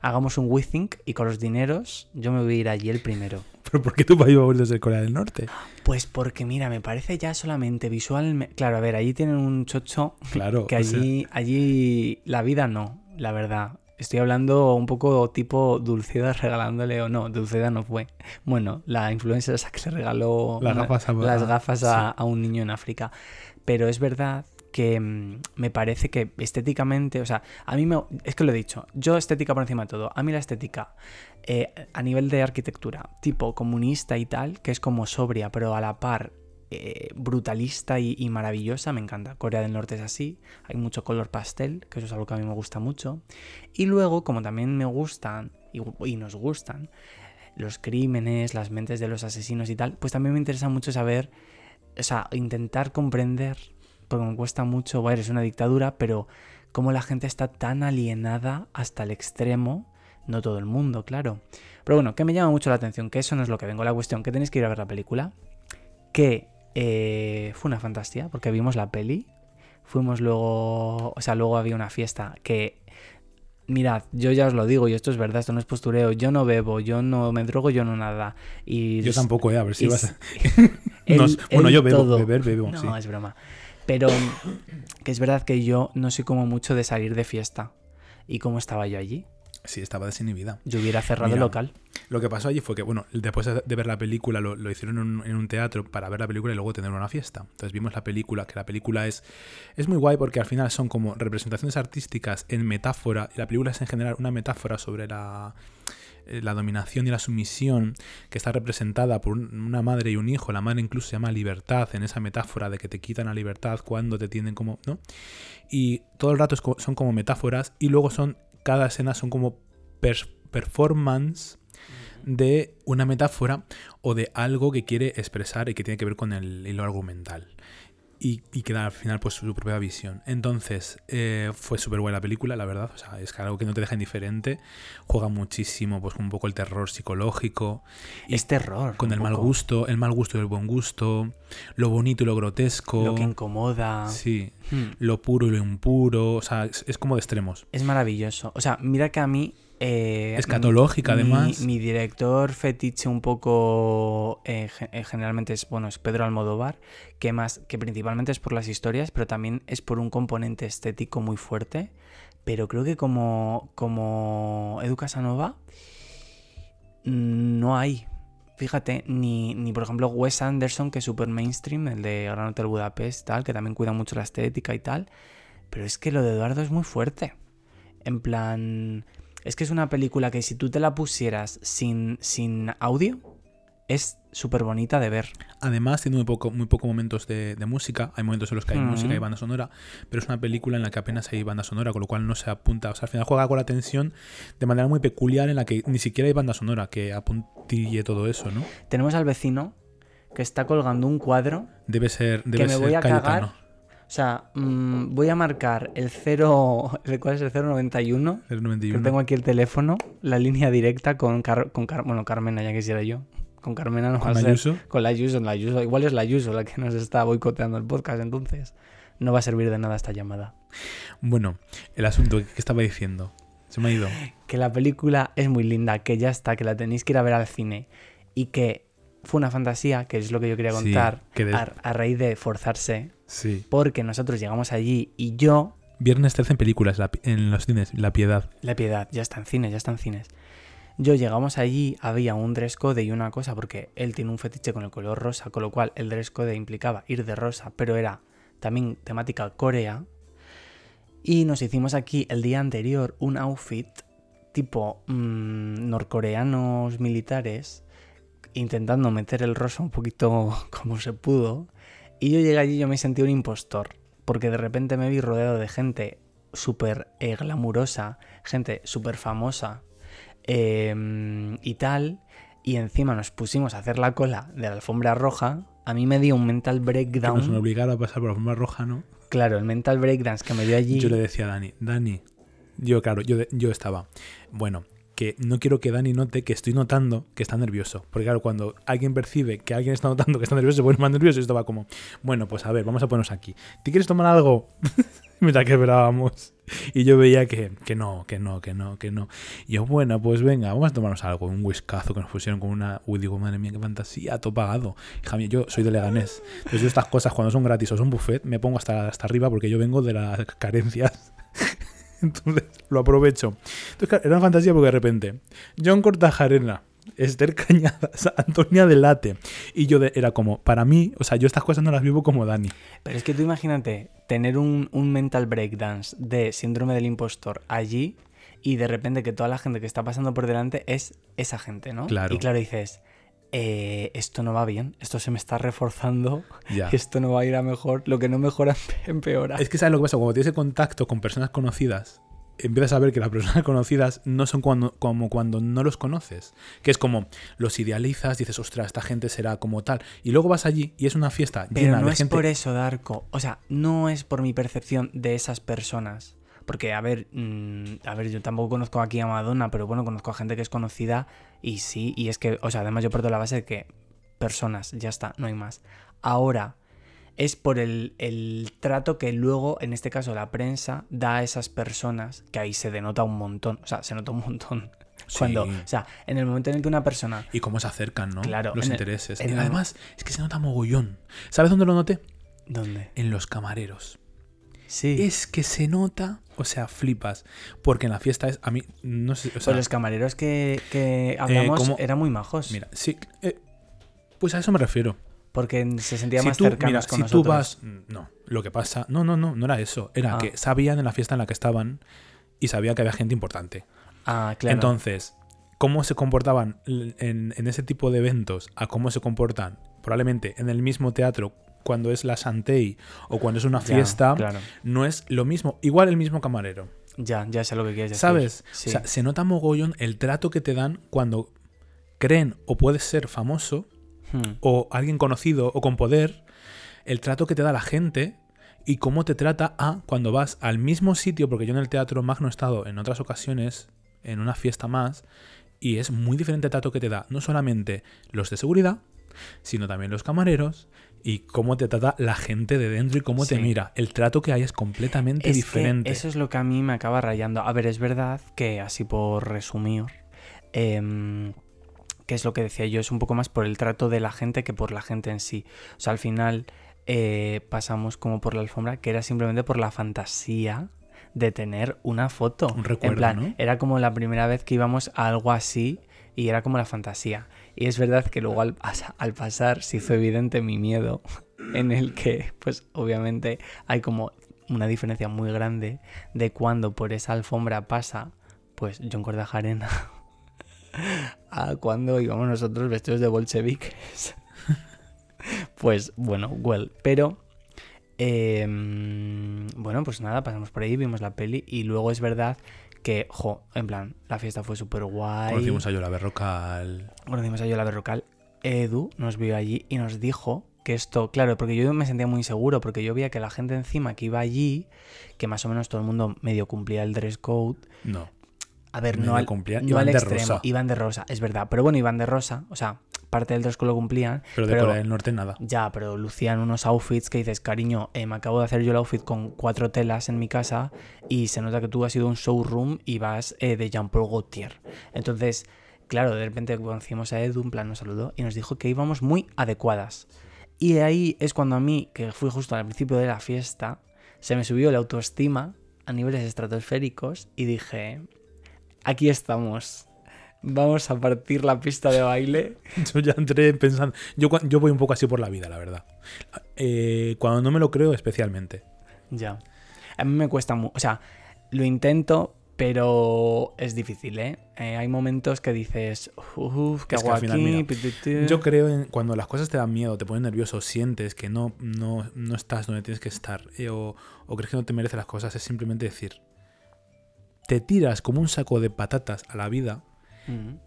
hagamos un WeThink y con los dineros yo me voy a ir allí el primero. <laughs> ¿Pero por qué tu país favorito es el Corea del Norte? Pues porque mira, me parece ya solamente visualmente... Claro, a ver, allí tienen un chocho Claro. que o sea, allí, allí la vida no, la verdad. Estoy hablando un poco tipo Dulceda regalándole, o no, Dulceda no fue. Bueno, la influencer esa que le regaló Las una- gafas a- las gafas a, sí. a un niño en África. Pero es verdad que mm, me parece que estéticamente, o sea, a mí me... Es que lo he dicho, yo estética por encima de todo. A mí la estética eh, a nivel de arquitectura, tipo comunista y tal, que es como sobria, pero a la par eh, brutalista y, maravillosa, me encanta. Corea del Norte es así, hay mucho color pastel, que eso es algo que a mí me gusta mucho. Y luego, como también me gustan y, y nos gustan los crímenes, las mentes de los asesinos y tal, pues también me interesa mucho saber, o sea, intentar comprender, porque me cuesta mucho, bueno, es una dictadura, pero cómo la gente está tan alienada hasta el extremo, no todo el mundo, claro. Pero bueno, que me llama mucho la atención, que eso no es lo que vengo, la cuestión, que tenéis que ir a ver la película, que eh, fue una fantasía, porque vimos la peli, fuimos luego, o sea, luego había una fiesta que... Mirad, yo ya os lo digo, y esto es verdad, esto no es postureo, yo no bebo, yo no me drogo, yo no nada. Y Yo tampoco, ¿eh? A ver si vas a... <laughs> bueno, yo bebo, todo. beber, bebo, No, sí. es broma. Pero que es verdad que yo no soy como mucho de salir de fiesta. ¿Y cómo estaba yo allí? Sí, estaba desinhibida. Yo hubiera cerrado el local. Lo que pasó allí fue que, bueno, después de ver la película, lo, lo hicieron en un, en un teatro para ver la película y luego tener una fiesta. Entonces vimos la película, que la película es, es muy guay porque al final son como representaciones artísticas en metáfora, y la película es en general una metáfora sobre la, eh, la dominación y la sumisión que está representada por un- una madre y un hijo. La madre incluso se llama libertad en esa metáfora de que te quitan la libertad cuando te tienen como, ¿no? Y todo el rato son como metáforas y luego son, cada escena son como performance de una metáfora o de algo que quiere expresar y que tiene que ver con el hilo argumental. Y, y que da al final pues su propia visión. Entonces, eh, fue súper buena la película, la verdad. O sea, es que algo que no te deja indiferente. Juega muchísimo, pues con un poco el terror psicológico. Y Es terror. con el mal gusto, el mal gusto y el buen gusto. Lo bonito y lo grotesco. Lo que incomoda. Sí. Hmm. Lo puro y lo impuro. O sea, es, es como de extremos. Es maravilloso. O sea, mira que a mí. Eh, Escatológica, mi- además. Mi director fetiche un poco. eh, eh, generalmente es. Bueno, es Pedro Almodóvar. Que más. Que principalmente es por las historias, pero también es por un componente estético muy fuerte. Pero creo que como. Como Edu Casanova. mm, No hay. Fíjate, ni, ni por ejemplo Wes Anderson, que es super mainstream, el de Gran Hotel Budapest, tal, que también cuida mucho la estética y tal. Pero es que lo de Eduardo es muy fuerte. En plan. Es que es una película que si tú te la pusieras sin, sin audio, es súper bonita de ver. Además, tiene muy poco, muy poco momentos de, de música. Hay momentos en los que hay Mm. música y banda sonora, pero es una película en la que apenas hay banda sonora, con lo cual no se apunta. O sea, al final juega con la tensión de manera muy peculiar en la que ni siquiera hay banda sonora que apuntille todo eso, ¿no? Tenemos al vecino que está colgando un cuadro. Debe ser, debe me ser voy a Cayetano. cagar. O sea, mm, voy a marcar el 0. <laughs> ¿el ¿Cuál es el 091? del Que 91. tengo aquí el teléfono, la línea directa con, Car- con Car- bueno, Carmena, ya quisiera yo. Con Carmena no va Con a ser. Ayuso. Con la Ayuso, la Ayuso. Igual es la Ayuso la que nos está boicoteando el podcast, entonces no va a servir de nada esta llamada. Bueno, el asunto que estaba diciendo. Se me ha ido. Que la película es muy linda, que ya está, que la tenéis que ir a ver al cine y que fue una fantasía, que es lo que yo quería Sí, contar, que de- a, a raíz de forzarse, Sí. porque nosotros llegamos allí y yo, Viernes 13 en películas, la en los cines, La Piedad. la piedad, ya está en cines, ya está en cines. Yo llegamos allí, había un dress code y una cosa, porque él tiene un fetiche con el color rosa, con lo cual el dress code implicaba ir de rosa, pero era también temática Corea. Y nos hicimos aquí el día anterior un outfit tipo mm, norcoreanos militares, intentando meter el rosa un poquito <laughs> como se pudo. Y yo llegué allí y yo me sentí un impostor, porque de repente me vi rodeado de gente súper eh, glamurosa, gente súper famosa eh, y tal. Y encima nos pusimos a hacer la cola de la alfombra roja. A mí me dio un mental Que breakdown. nos obligaron a pasar por la forma roja, ¿no? Claro, el mental breakdance que me dio allí. Yo le decía a Dani, Dani, yo claro, yo, yo estaba, bueno, que no quiero que Dani note que estoy notando que está nervioso. Porque claro, cuando alguien percibe que alguien está notando que está nervioso, se pone más nervioso y esto va como, bueno, pues a ver, vamos a ponernos aquí. ¿Te quieres tomar algo? <laughs> Mientras que esperábamos. Y yo veía que, que no, que no, que no, que no. Y yo, bueno, pues venga, vamos a tomarnos algo. Un whiskazo que nos pusieron con una... Uy, digo, madre mía, qué fantasía, todo pagado. Hija mía, yo soy de Leganés. Entonces yo estas cosas, cuando son gratis o son buffet, me pongo hasta, hasta arriba porque yo vengo de las carencias. <laughs> <laughs> Entonces lo aprovecho. Entonces, claro, era una fantasía porque de repente, John Cortajarena, Esther Cañadas, <laughs> Antonia Delate. Y yo de- era como, para mí, o sea, yo estas cosas no las vivo como Dani. Pero es que tú imagínate tener un, un mental breakdance de síndrome del impostor allí y de repente que toda la gente que está pasando por delante es esa gente, ¿no? Claro. Y claro, dices, eh, esto no va bien, esto se me está reforzando, Ya. <laughs> esto no va a ir a mejor, lo que no mejora <laughs> empeora. Es que sabes lo que pasa, cuando tienes contacto con personas conocidas, empiezas a ver que las personas <laughs> conocidas no son cuando, como cuando no los conoces. Que es como los idealizas, dices, ostras, esta gente será como tal. Y luego vas allí y es una fiesta Pero llena no de es gente. por eso, Darko. O sea, no es por mi percepción de esas personas. Porque, a ver, mm, a ver, yo tampoco conozco aquí a Madonna, pero bueno, conozco a gente que es conocida y sí, y es que, o sea, además yo parto de la base de que personas, ya está, no hay más. Ahora, es por el, el trato que luego, en este caso, la prensa da a esas personas, que ahí se denota un montón, o sea, se nota un montón. <laughs> Sí. Cuando, o sea, en el momento en el que una persona Y cómo se acercan, ¿no? Claro, Los el- intereses. el- además, es que se nota mogollón. ¿Sabes dónde lo noté? ¿Dónde? En los camareros. Sí. Es que se nota, o sea, flipas. Porque en la fiesta es, a mí, no sé, o sea, Pues los camareros que, que hablamos eran muy majos. mira, sí, eh, pues a eso me refiero. Porque se sentían si más tú, cercanos mira, con si nosotros. tú vas, no, lo que pasa, no, no, no, no era eso, era Ah. que sabían en la fiesta en la que estaban y sabía que había gente importante. Ah, claro. Entonces, cómo se comportaban en ese tipo de eventos a cómo se comportan probablemente en el mismo teatro cuando es la Santei o cuando es una Ya, fiesta, claro. no es lo mismo, igual el mismo camarero. Ya, ya sé lo que quieres decir. ¿Sabes? Sí. O sea, se nota mogollón el trato que te dan cuando creen o puedes ser famoso Hmm. o alguien conocido o con poder, el trato que te da la gente y cómo te trata a cuando vas al mismo sitio, porque yo en el Teatro Magno he estado en otras ocasiones, en una fiesta más, y es muy diferente el trato que te da, no solamente los de seguridad, sino también los camareros y cómo te trata la gente de dentro y cómo te mira. El trato que hay es completamente Es diferente. eso es lo que a mí me acaba rayando. A ver, es verdad que, así por resumir, em, que es lo que decía yo, es un poco más por el trato de la gente que por la gente en sí. O sea, al final eh, pasamos como por la alfombra, que era simplemente por la fantasía de tener una foto. Un recuerdo, en plan, ¿no? era como la primera vez que íbamos a algo así y era como la fantasía. Y es verdad que luego al, pas- al pasar se hizo evidente mi miedo, <laughs> en el que, pues obviamente hay como una diferencia muy grande de cuando por esa alfombra pasa, pues John Cordajarena, <laughs> a cuando íbamos nosotros vestidos de bolcheviques. <laughs> pues bueno, well, pero... em, bueno, pues nada, pasamos por ahí, vimos la peli y luego es verdad que, jo, en plan, la fiesta fue súper guay. Conocimos a Yola Berrocal. Conocimos a Yola Berrocal. Edu nos vio allí y nos dijo que esto, claro, porque yo me sentía muy inseguro, porque yo veía que la gente encima que iba allí, que más o menos todo el mundo medio cumplía el dress code. No. A ver, Medio no al, cumplía, no iban al de extremo, rosa. iban de rosa, es verdad. Pero bueno, iban de rosa, o sea, parte del dress lo cumplían. Pero de Corea del Norte nada. Ya, pero lucían unos outfits que dices, cariño, eh, me acabo de hacer yo el outfit con cuatro telas en mi casa y se nota que tú has ido a un showroom y vas eh, de Jean-Paul Gaultier. Entonces, claro, de repente conocimos a Edu, en plan nos saludó y nos dijo que íbamos muy adecuadas. Y ahí es cuando a mí, que fui justo al principio de la fiesta, se me subió la autoestima a niveles estratosféricos y dije, aquí estamos. Vamos a partir la pista de baile. <laughs> Yo ya entré pensando. Yo, yo voy un poco así por la vida, la verdad. Eh, cuando no me lo creo, especialmente. Ya. A mí me cuesta mucho. O sea, lo intento, pero es difícil, ¿eh? Eh, hay momentos que dices, uff, ¿qué pi. Yo creo en cuando las cosas te dan miedo, te ponen nervioso, sientes que no, no, no estás donde tienes que estar, eh, o, o crees que no te mereces las cosas, es simplemente decir. Te tiras como un saco de patatas a la vida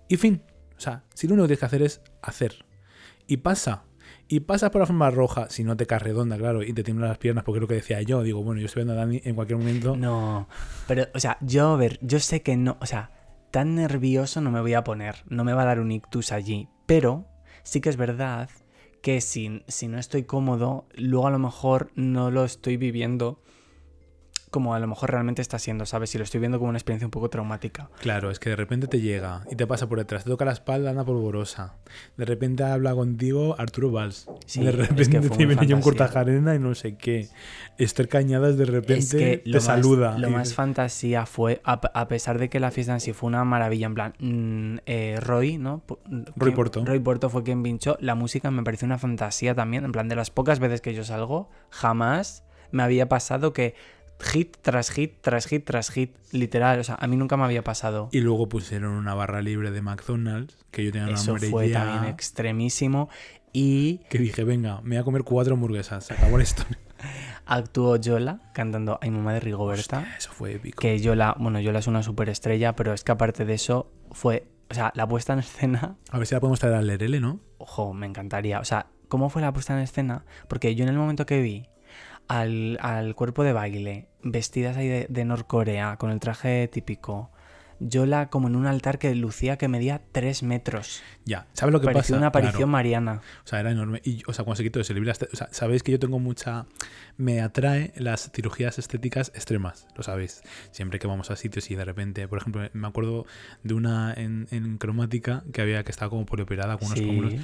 Y fin. O sea, si lo único que tienes que hacer es hacer. Y pasa. Y pasas por la forma roja, si no te caes redonda, claro, y te tiemblan las piernas, porque es lo que decía yo. Digo, bueno, yo estoy viendo a Dani en cualquier momento. No, pero, o sea, yo, a ver, yo sé que no, o sea, tan nervioso no me voy a poner, no me va a dar un ictus allí. Pero sí que es verdad que si, si no estoy cómodo, luego a lo mejor no lo estoy viviendo como a lo mejor realmente está siendo, ¿sabes? Si lo estoy viendo como una experiencia un poco traumática. Claro, es que de repente te llega y te pasa por detrás, te toca la espalda Ana Polvorosa. De repente habla contigo Arturo Valls. Sí, de es repente que te viene John. Cortajarena y no sé qué. Esther Cañadas de repente Es que te lo más, saluda. Lo y más fantasía fue, a, a pesar de que la fiesta en sí fue una maravilla, en plan, mm, eh, Roy, ¿no? Roy Porto. Roy Porto fue quien pinchó. La música me pareció una fantasía también. En plan, de las pocas veces que yo salgo, jamás me había pasado que hit tras hit, tras hit, tras hit, literal. O sea, a mí nunca me había pasado. Y luego pusieron una barra libre de McDonald's, que yo tenía una Eso hambre fue ya, también extremísimo. Y que dije, venga, me voy a comer cuatro hamburguesas. Se acabó historia. <laughs> actuó Yola cantando Ay mamá de Rigoberta. Hostia, eso fue épico. que Yola, bueno, Yola es una superestrella, pero es que aparte de eso fue, o sea, la puesta en escena, A ver si la podemos traer al Lerele, ¿no? ojo, me encantaría. O sea, ¿cómo fue la puesta en escena? Porque yo en el momento que vi al, al cuerpo de baile, vestidas ahí de, de Norcorea, con el traje típico, Yola como en un altar que lucía que medía 3 metros. Ya, ¿sabes lo que Parecía pasa? una aparición Claro. mariana. O sea, era enorme. Y, o sea, cuando se quitó las te- o sea, sabéis que yo tengo mucha... Me atrae las cirugías estéticas extremas, lo sabéis. Siempre que vamos a sitios y de repente, por ejemplo, me acuerdo de una en, en cromática que había que estaba como polioperada con unos Sí, pómulos. Y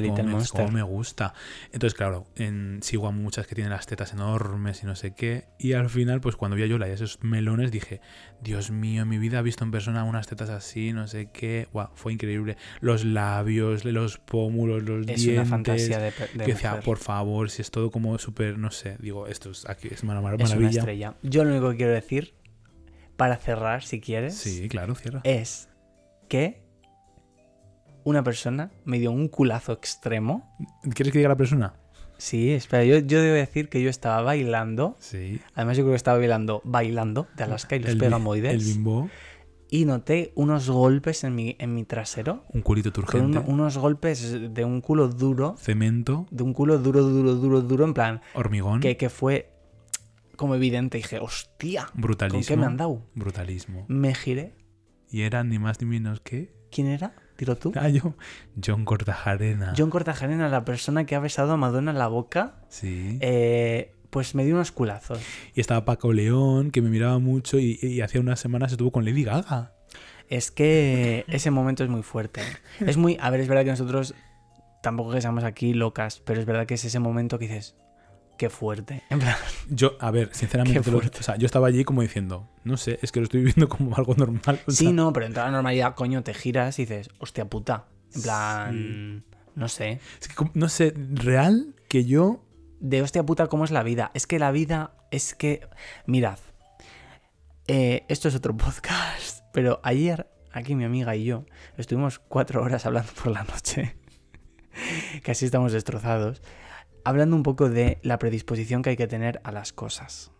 Little cómo me, cómo me gusta. Entonces, claro, en, sigo a muchas que tienen las tetas enormes y no sé qué. Y al final, pues cuando vi a Yola y esos melones, dije, Dios mío, en mi vida he visto en persona unas tetas así, no sé qué. Guau, fue increíble. Los labios, los pómulos, los Es dientes. una fantasía de, de que decía, por favor, si es todo como súper, no sé, digo, esto es, aquí es una mar- Es una maravilla. estrella. Yo lo único que quiero decir, para cerrar, si quieres, Sí, claro, cierra. es que una persona me dio un culazo extremo. ¿Quieres que diga la persona? Sí, espera, yo, yo debo decir que yo estaba bailando. Sí. Además, yo creo que estaba bailando, bailando de Alaska y los El pegamoides. El bimbo, y noté unos golpes en mi, en mi trasero. un culito Con turgente, un- unos golpes de un culo duro. cemento, De un culo duro, duro, duro, duro. En plan, hormigón, que, que fue como evidente. Dije, hostia, ¿con brutalismo. qué me han dado? Brutalismo. Me giré. Y era ni más ni menos que. ¿Quién era? Dilo tú. Ah, yo. John Cortajarena. John Cortajarena, la persona que ha besado a Madonna en la boca, Sí. eh, pues me dio unos culazos. Y estaba Paco León, que me miraba mucho y, y hacía unas semanas estuvo con Lady Gaga. Es que ese momento es muy fuerte. Es muy. A ver, es verdad que nosotros tampoco que seamos aquí locas, pero es verdad que es ese momento que dices. Qué fuerte. En plan, Yo, a ver, sinceramente, te lo- o sea, yo estaba allí como diciendo, no sé, es que lo estoy viviendo como algo normal. o sí, no, pero en toda la normalidad, coño, te giras y dices, hostia puta. En plan. No sé. es que no sé, real que yo. De hostia puta, ¿cómo es la vida? Es que la vida es que. Mirad. eh, esto es otro <laughs> podcast. Pero ayer, aquí mi amiga y yo, estuvimos cuatro horas hablando por la noche. <laughs> Casi estamos destrozados. Hablando un poco de la predisposición que hay que tener a las cosas.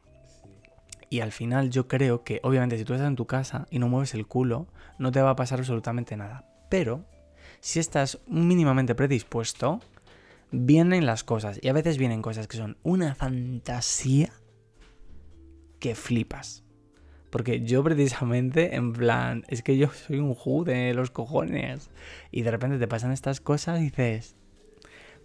Y al final yo creo que, obviamente, si tú estás en tu casa y no mueves el culo, no te va a pasar absolutamente nada. Pero, si estás mínimamente predispuesto, vienen las cosas. Y a veces vienen cosas que son una fantasía que flipas. Porque yo precisamente, en plan, es que yo soy un ju de los cojones. Y de repente te pasan estas cosas y dices,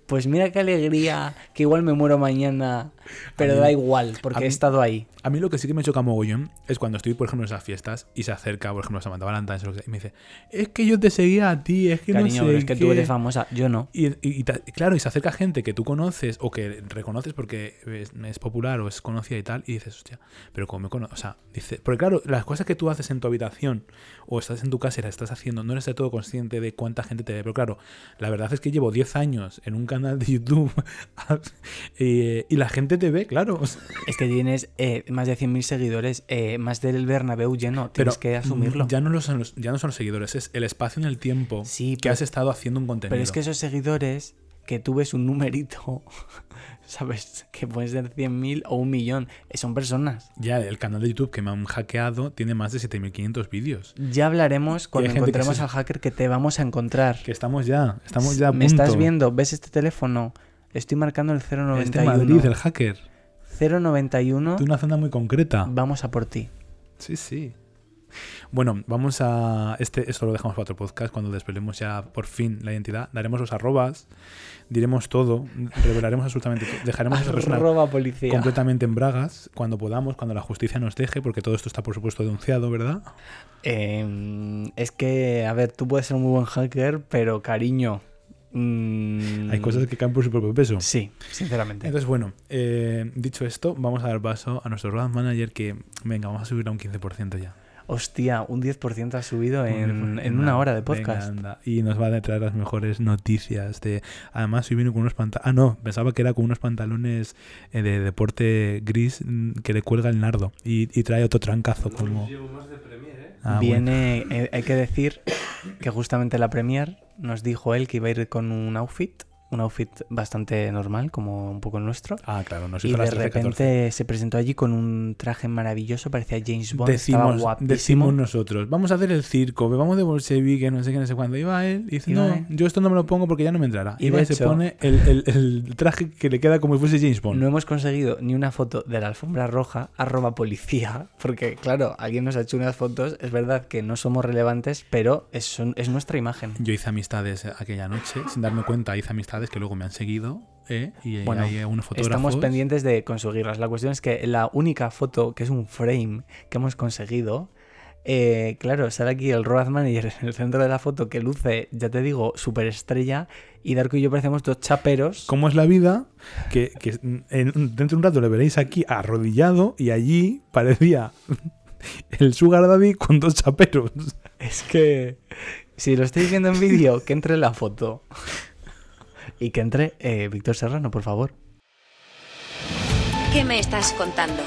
pues mira qué alegría, que igual me muero mañana, pero mí- da igual, porque mí- he estado ahí. A mí lo que sí que me choca mogollón es cuando estoy, por ejemplo, en esas fiestas y se acerca, por ejemplo, Samantha Valentine y me dice, es que yo te seguía a ti, es que Cariño, no sé es que tú qué". eres famosa, yo no. Y, y- y ta- claro, y se acerca gente que tú conoces o que reconoces porque es, es popular o es conocida y tal, y dices, hostia, pero como me conoces, o sea, dice, porque claro, las cosas que tú haces en tu habitación o estás en tu casa y las estás haciendo, no eres de todo consciente de cuánta gente te ve, pero claro, la verdad es que llevo 10 años en un canal de YouTube <laughs> eh, y la gente te ve, claro. <laughs> Es que tienes eh, más de 100.000 seguidores, eh, más del Bernabéu lleno, pero tienes que asumirlo. Ya no, son los, ya no son los seguidores, es el espacio en el tiempo Sí, que pero- has estado haciendo un contenido. Pero es que esos seguidores, que tú ves un numerito, <laughs> ¿sabes? Que pueden ser 100.000 o un millón, eh, son personas. Ya, el canal de YouTube que me han hackeado tiene más de 7500 vídeos. Ya hablaremos cuando gente encontremos se- al hacker que te vamos a encontrar. Que estamos ya, estamos ya a ¿Me punto. estás viendo? ¿Ves este teléfono? Estoy marcando el Es de 091. Madrid, el hacker. 091, De una zona muy concreta. vamos a por ti. Sí, sí. Bueno, vamos a. Este, esto lo dejamos para otro podcast. Cuando desvelemos ya por fin la identidad, daremos los arrobas, diremos todo, revelaremos absolutamente todo. Dejaremos a esa persona policía. completamente en bragas cuando podamos, cuando la justicia nos deje, porque todo esto está, por supuesto, denunciado, ¿verdad? Eh, es que, a ver, tú puedes ser un muy buen hacker, pero cariño. Mm, Hay cosas que caen por su propio peso. Sí, sinceramente. Entonces, bueno, eh, dicho esto, vamos a dar paso a nuestro road manager que, venga, vamos a subir a un 15% ya. Hostia, un 10% ha subido en, en una hora de venga, podcast. anda. Y nos va a traer las mejores noticias. De... Además, hoy vino con unos pantalones. Ah, no, pensaba que era con unos pantalones eh, de deporte gris mm, que le cuelga el nardo. Y, y trae otro trancazo como. Ah, bueno. Viene, eh, hay que decir que justamente la premier nos dijo él que iba a ir con un outfit, un outfit bastante normal, como un poco el nuestro. Ah, claro, nos Y hizo de las 13, 14. repente se presentó allí con un traje maravilloso, parecía James Bond, estaba Decimos, guapísimo. decimos nosotros, vamos a hacer el circo, vamos de bolchevique, no sé qué, no sé cuándo. Iba él y dice, Iba no, él. yo esto no me lo pongo porque ya no me entrará. Y Y de y se pone el, el- el traje que le queda como si fuese James Bond. No hemos conseguido ni una foto de la alfombra roja, arroba policía, porque claro, alguien nos ha hecho unas fotos, es verdad que no somos relevantes, pero es nuestra imagen. Yo hice amistades aquella noche, sin darme cuenta, hice amistades que luego me han seguido, ¿eh? Y Bueno, hay unos fotógrafos. Estamos pendientes de conseguirlas. La cuestión es que la única foto, que es un frame que hemos conseguido, eh, claro, sale aquí el Road Manager en <laughs> el centro de la foto que luce, ya te digo, superestrella, y Darko y yo parecemos dos chaperos. ¿Cómo es la vida? Que, que en- dentro de un rato le veréis aquí arrodillado y allí parecía <laughs> el Sugar Daddy con dos chaperos. Es que si lo estáis viendo en vídeo, que entre la foto. Y que entre eh, Víctor Serrano, por favor. ¿Qué me estás contando?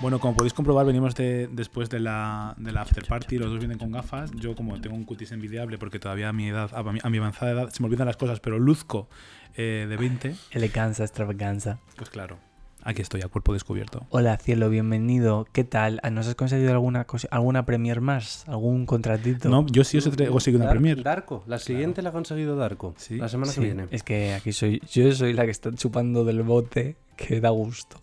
Bueno, como podéis comprobar, venimos de, después de la, de la after party. Los dos vienen con gafas. Yo, como tengo un cutis envidiable, porque todavía a mi edad, a mi, a mi avanzada edad, se me olvidan las cosas, pero luzco eh, de 20, Eleganza, extravaganza. pues claro, aquí estoy a cuerpo descubierto. Hola, cielo, bienvenido. ¿Qué tal? ¿Nos has conseguido alguna cosa, alguna premier más? ¿Algún contratito? No, yo sí os he sigo una Dar- premier. Darko, la siguiente la ha conseguido Darko. Sí. La semana Sí, que viene. Es que aquí soy, yo soy la que está chupando del bote que da gusto.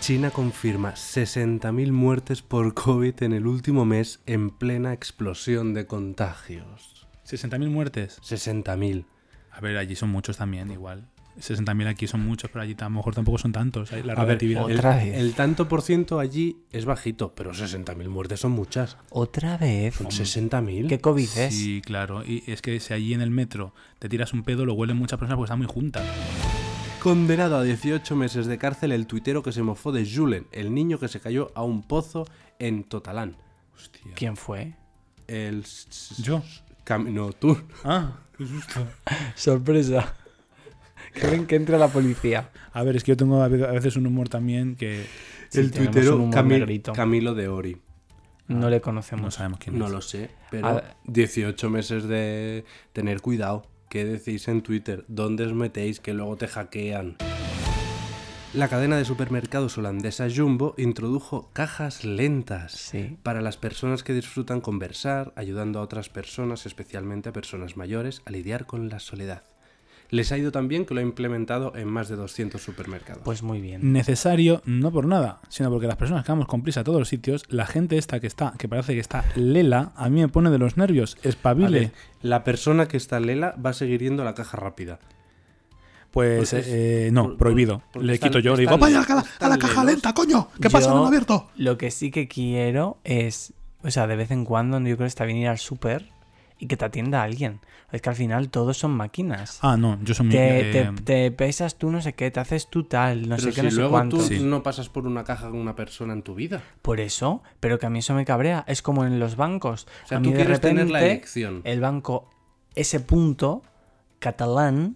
China confirma 60.000 muertes por COVID en el último mes en plena explosión de contagios. 60.000 muertes. 60.000. A ver, allí son muchos también, igual. 60.000 aquí son muchos, pero allí a lo mejor tampoco son tantos. La A ver, relatividad. el, Otra vez. el tanto por ciento allí es bajito, pero 60.000 muertes son muchas. Otra vez. Son 60.000. ¿Qué COVID es? Sí, claro. Y es que si allí en el metro te tiras un pedo, lo huelen muchas personas porque están muy juntas. Condenado a 18 meses de cárcel el tuitero que se mofó de Julen, el niño que se cayó a un pozo en Totalán. Hostia. ¿Quién fue? El... Yo. Cam- no, tú. Ah, qué susto. <laughs> Sorpresa. <laughs> Que ven que entra la policía. A ver, es que yo tengo a ve- a veces un humor también que Sí, el tuitero un humor Cami- negrito. Camilo de Ori. No le conocemos. no sabemos quién No es. lo sé, pero A- 18 meses de tener cuidado. ¿Qué decís en Twitter? ¿Dónde os metéis que luego te hackean? La cadena de supermercados holandesa Jumbo introdujo cajas lentas Sí. para las personas que disfrutan conversar, ayudando a otras personas, especialmente a personas mayores, a lidiar con la soledad. Les ha ido tan bien que lo ha implementado en más de 200 supermercados. Pues muy bien. Necesario, no por nada, sino porque las personas que vamos con prisa a todos los sitios, la gente esta que está, que parece que está lela, a mí me pone de los nervios. Espabile. ver, la persona que está lela va a seguir yendo a la caja rápida. Pues Porque es- eh, no, por- prohibido. Le están- quito yo, le digo, vaya a la, a la están caja lelos. lenta, coño. ¿Qué pasa? No lo he abierto. Lo que sí que quiero es, o sea, de vez en cuando yo creo que está bien ir al súper y que te atienda alguien. Es que al final todos son máquinas. Ah, no, yo soy muy. te, eh, te- te pesas tú no sé qué, te haces tú tal, no Pero sé si qué, no sé luego cuánto. tú Sí. no pasas por una caja con una persona en tu vida. Por eso, pero que a mí eso me cabrea. Es como en los bancos. O sea, a tú mí de quieres tener la repente, elección. el banco, ese punto catalán,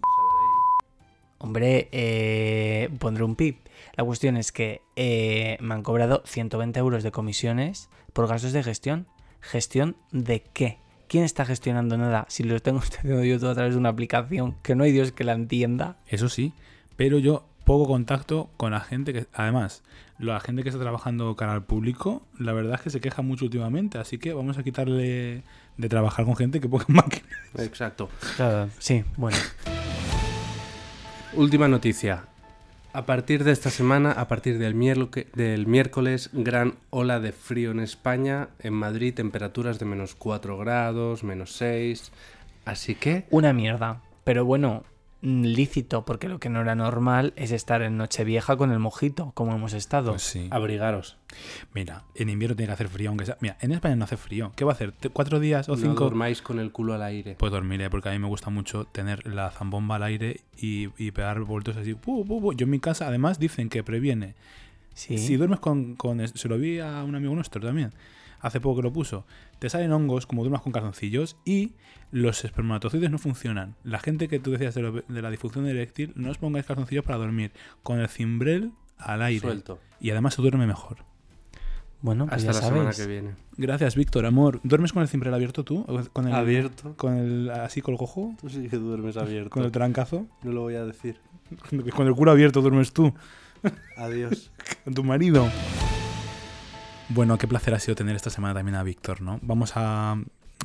hombre, eh, pondré un pip. La cuestión es que eh, me han cobrado 120 euros de comisiones por gastos de gestión. ¿Gestión de qué? ¿Quién está gestionando nada? Si lo tengo <laughs> haciendo yo todo a través de una aplicación, que no hay Dios que la entienda. Eso sí, pero yo poco contacto con la gente que, además, la gente que está trabajando cara al público, la verdad es que se queja mucho últimamente, así que vamos a quitarle de trabajar con gente que ponga <laughs> máquinas. Exacto. Claro, sí, bueno. Última noticia. A partir de esta semana, a partir del, miércoles, gran ola de frío en España. En Madrid, temperaturas de menos 4 grados, menos 6. Así que, Una mierda. Pero bueno, lícito, porque lo que no era normal es estar en Nochevieja con el mojito, como hemos estado. Pues sí. abrigaros. Mira, en invierno tiene que hacer frío, aunque sea. Mira, en España no hace frío. ¿Qué va a hacer? ¿Te- ¿Cuatro días o No cinco? dormáis con el culo al aire. Pues dormiré, porque a mí me gusta mucho tener la zambomba al aire y, y pegar vueltos así. Yo en mi casa, además, dicen que previene. sí. Si duermes con, con- Se lo vi a un amigo nuestro también. Hace poco que lo puso. Te salen hongos como duermas con calzoncillos y los espermatozoides no funcionan. La gente que tú decías de, lo- de la disfunción eréctil, no os pongáis calzoncillos para dormir. Con el cimbrel al aire. Suelto. Y además se duerme mejor. Bueno, pues Hasta ya la semana que viene. Gracias, Víctor, amor. ¿Duermes con el cimbrel abierto tú? ¿O ¿Con el, Abierto. Con el así con el cojo? Tú sí que duermes abierto. ¿Con el trancazo? No lo voy a decir. <laughs> Con el culo abierto duermes tú. Adiós. <laughs> Con tu marido. Bueno, qué placer ha sido tener esta semana también a Víctor, ¿no? Vamos a.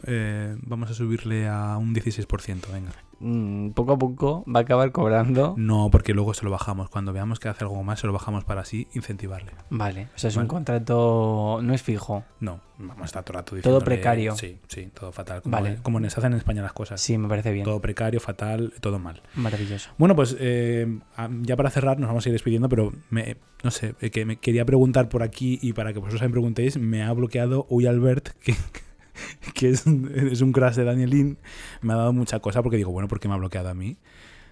eh, vamos a subirle a un 16%, venga. Mm, poco a poco va a acabar cobrando. No, porque luego se lo bajamos. Cuando veamos que hace algo más, se lo bajamos para así incentivarle. Vale, o sea, es un contrato, no es fijo. No, vamos a estar todo el rato Todo precario. Sí, sí, todo fatal. Como, Vale. como se hacen en España las cosas. Sí, me parece bien. Todo precario, fatal, todo mal. Maravilloso. Bueno, pues eh, ya para cerrar nos vamos a ir despidiendo, pero me, no sé, eh, que me quería preguntar por aquí y para que vosotros también preguntéis, me ha bloqueado Uy Albert, que, <laughs> que es, un- es un crash de Danielin, me ha dado mucha cosa porque digo, bueno, ¿por qué me ha bloqueado a mí?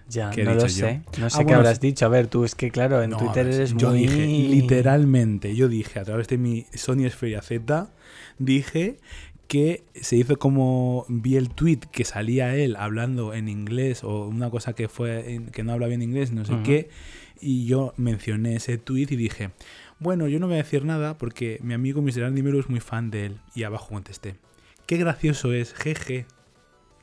Ya, ¿Qué no lo yo? sé. No sé Ah, qué bueno, habrás dicho. A ver, tú es que, claro, en No, Twitter ver, eres yo muy... dije, literalmente, yo dije a través de mi Sony Xperia Z, dije que se hizo como vi el tweet que salía él hablando en inglés o una cosa que fue que no habla bien inglés, no sé qué, y yo mencioné ese tweet y dije, bueno, yo no voy a decir nada porque mi amigo Mr. Nimero es muy fan de él y abajo contesté, qué gracioso es, jeje.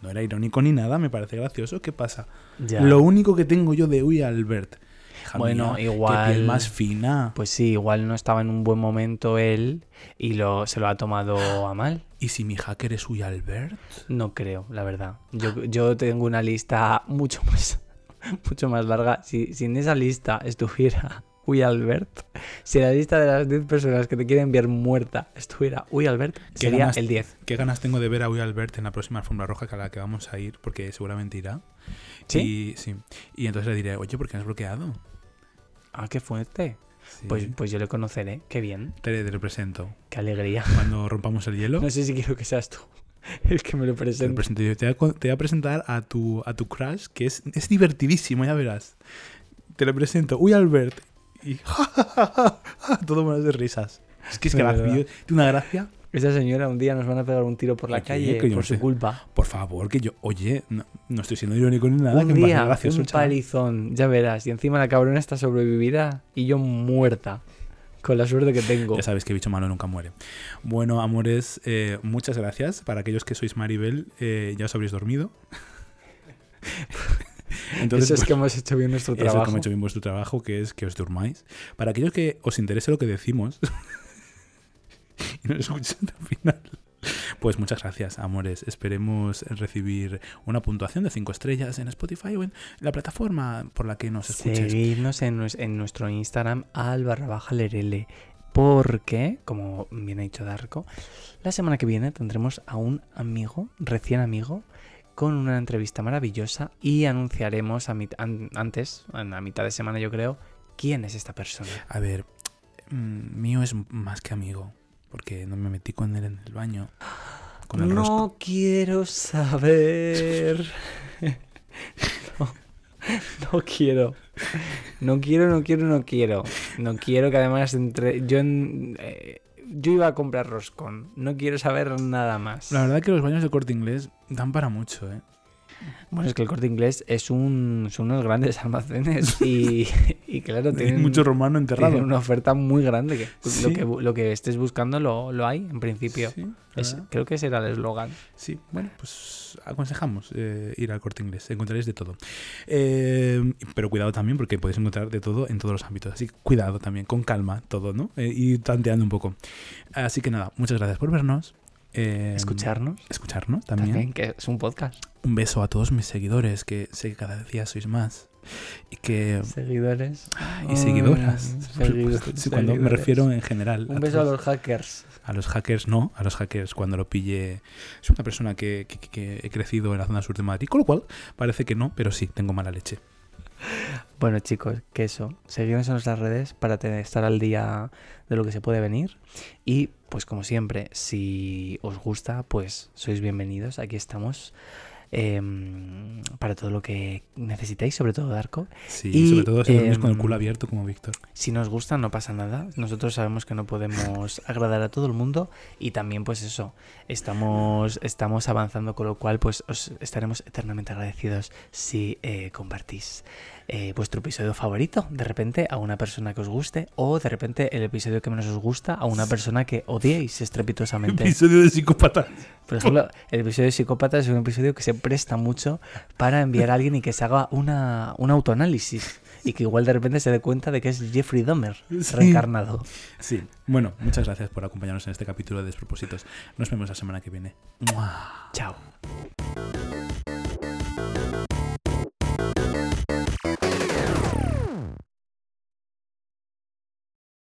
No era irónico ni nada, me parece gracioso. ¿Qué pasa? Ya. Lo único que tengo yo de Uy Albert. Hija Bueno, mía, igual- Qué piel más fina. Pues sí, igual no estaba en un buen momento él y lo, se lo ha tomado a mal. ¿Y si mi hacker es Uy Albert? No creo, la verdad. Yo, yo tengo una lista mucho <laughs> más, mucho más larga. Si, si en esa lista estuviera Uy Albert, si la lista de las 10 personas que te quieren enviar muerta estuviera Uy Albert, ¿Qué sería ganas- el 10. Qué ganas tengo de ver a Uy Albert en la próxima alfombra roja a la que vamos a ir, porque seguramente irá. ¿Sí? Y, sí. Y entonces le diré, oye, ¿por qué me has bloqueado? Ah, qué fuerte. Sí. Pues, pues yo le conoceré. Qué bien. te, te lo presento. Qué alegría. Cuando rompamos el hielo, No sé si quiero que seas tú. <laughs> Es que me lo te lo presento. presento. Yo te voy a, co- te voy a presentar a tu, a tu crush, que es, es divertidísimo, ya verás. Te lo presento. Uy, Albert. Y <laughs> todo menos de risas. Es que es gracioso. Tiene una gracia. Esa señora un día nos van a pegar un tiro por la calle que por su sé. culpa. Por favor, que yo, oye, no, no estoy siendo irónico ni nada. un que día, gracioso, un chaval. palizón, ya verás. Y encima la cabrona está sobrevivirá y yo muerta. Con la suerte que tengo. Ya sabes que bicho malo nunca muere. Bueno, amores, eh, muchas gracias. Para aquellos que sois Maribel, eh, ya os habréis dormido. <laughs> Entonces, Eso es pues, que hemos hecho bien nuestro eso es trabajo. como he hecho bien vuestro trabajo, que es que os durmáis. Para aquellos que os interese lo que decimos <laughs> y nos escucháis al final, pues muchas gracias, amores. Esperemos recibir una puntuación de 5 estrellas en Spotify o en la plataforma por la que nos escuches. Seguidnos en, en nuestro Instagram al barra baja lerele. Porque, como bien ha dicho Darko, la semana que viene tendremos a un amigo, recién amigo, con una entrevista maravillosa y anunciaremos a mit- an- antes, a mitad de semana yo creo, quién es esta persona. A ver, mm, mío es más que amigo, porque no me metí con él en el baño. Con el rosco. No quiero saber. <laughs> no, no quiero. No quiero, no quiero, no quiero. No quiero que además entre. Yo en- eh, yo iba a comprar roscón. No quiero saber nada más. La verdad que los baños de corte inglés dan para mucho, ¿eh? Bueno, es que el corte inglés es un, son unos grandes <laughs> almacenes y, y claro, tienen, mucho romano enterrado. tienen una oferta muy grande. Que Sí. lo, que bu- lo que estés buscando lo, lo hay, en principio. Sí, Es- ¿verdad? creo que ese era el eslogan. Sí, bueno, pues aconsejamos eh, ir al corte inglés. Encontraréis de todo. Eh, pero cuidado también, porque podéis encontrar de todo en todos los ámbitos. Así que cuidado también, con calma todo, ¿no? Eh, y tanteando un poco. Así que nada, muchas gracias por vernos. Eh, Escucharnos Escucharnos también. también, que es un podcast. Un beso a todos mis seguidores, que sé que cada día sois más. y que Seguidores. y seguidoras. Mm, por seguidores. Sí, cuando me refiero en general. Un a beso a los hackers. A los hackers no, a los hackers cuando lo pille. Es una persona que, que- que he crecido en la zona sur de Madrid, con lo cual parece que no, pero sí, tengo mala leche. Bueno, chicos, que eso. Seguidnos en nuestras redes para estar al día de lo que se puede venir. Y, pues, como siempre, si os gusta, pues sois bienvenidos. Aquí estamos. Em, para todo lo que necesitéis, sobre todo Darko. Sí, Y, sobre todo si dormís con el em, culo abierto como Víctor. Si nos gusta, no pasa nada. Nosotros sabemos que no podemos <laughs> agradar a todo el mundo. Y también, pues eso, estamos, estamos avanzando, con lo cual, pues os estaremos eternamente agradecidos si eh, compartís eh, vuestro episodio favorito, de repente, a una persona que os guste, o de repente el episodio que menos os gusta a una persona que odiéis estrepitosamente. <laughs> Episodio de psicópata. Por ejemplo, el episodio de Psicópata es un episodio que se presta mucho para enviar a alguien y que se haga una, un autoanálisis. Y que igual de repente se dé cuenta de que es Jeffrey Dahmer Sí. reencarnado. Sí, bueno, muchas gracias por acompañarnos en este capítulo de Despropósitos. Nos vemos la semana que viene. Chao.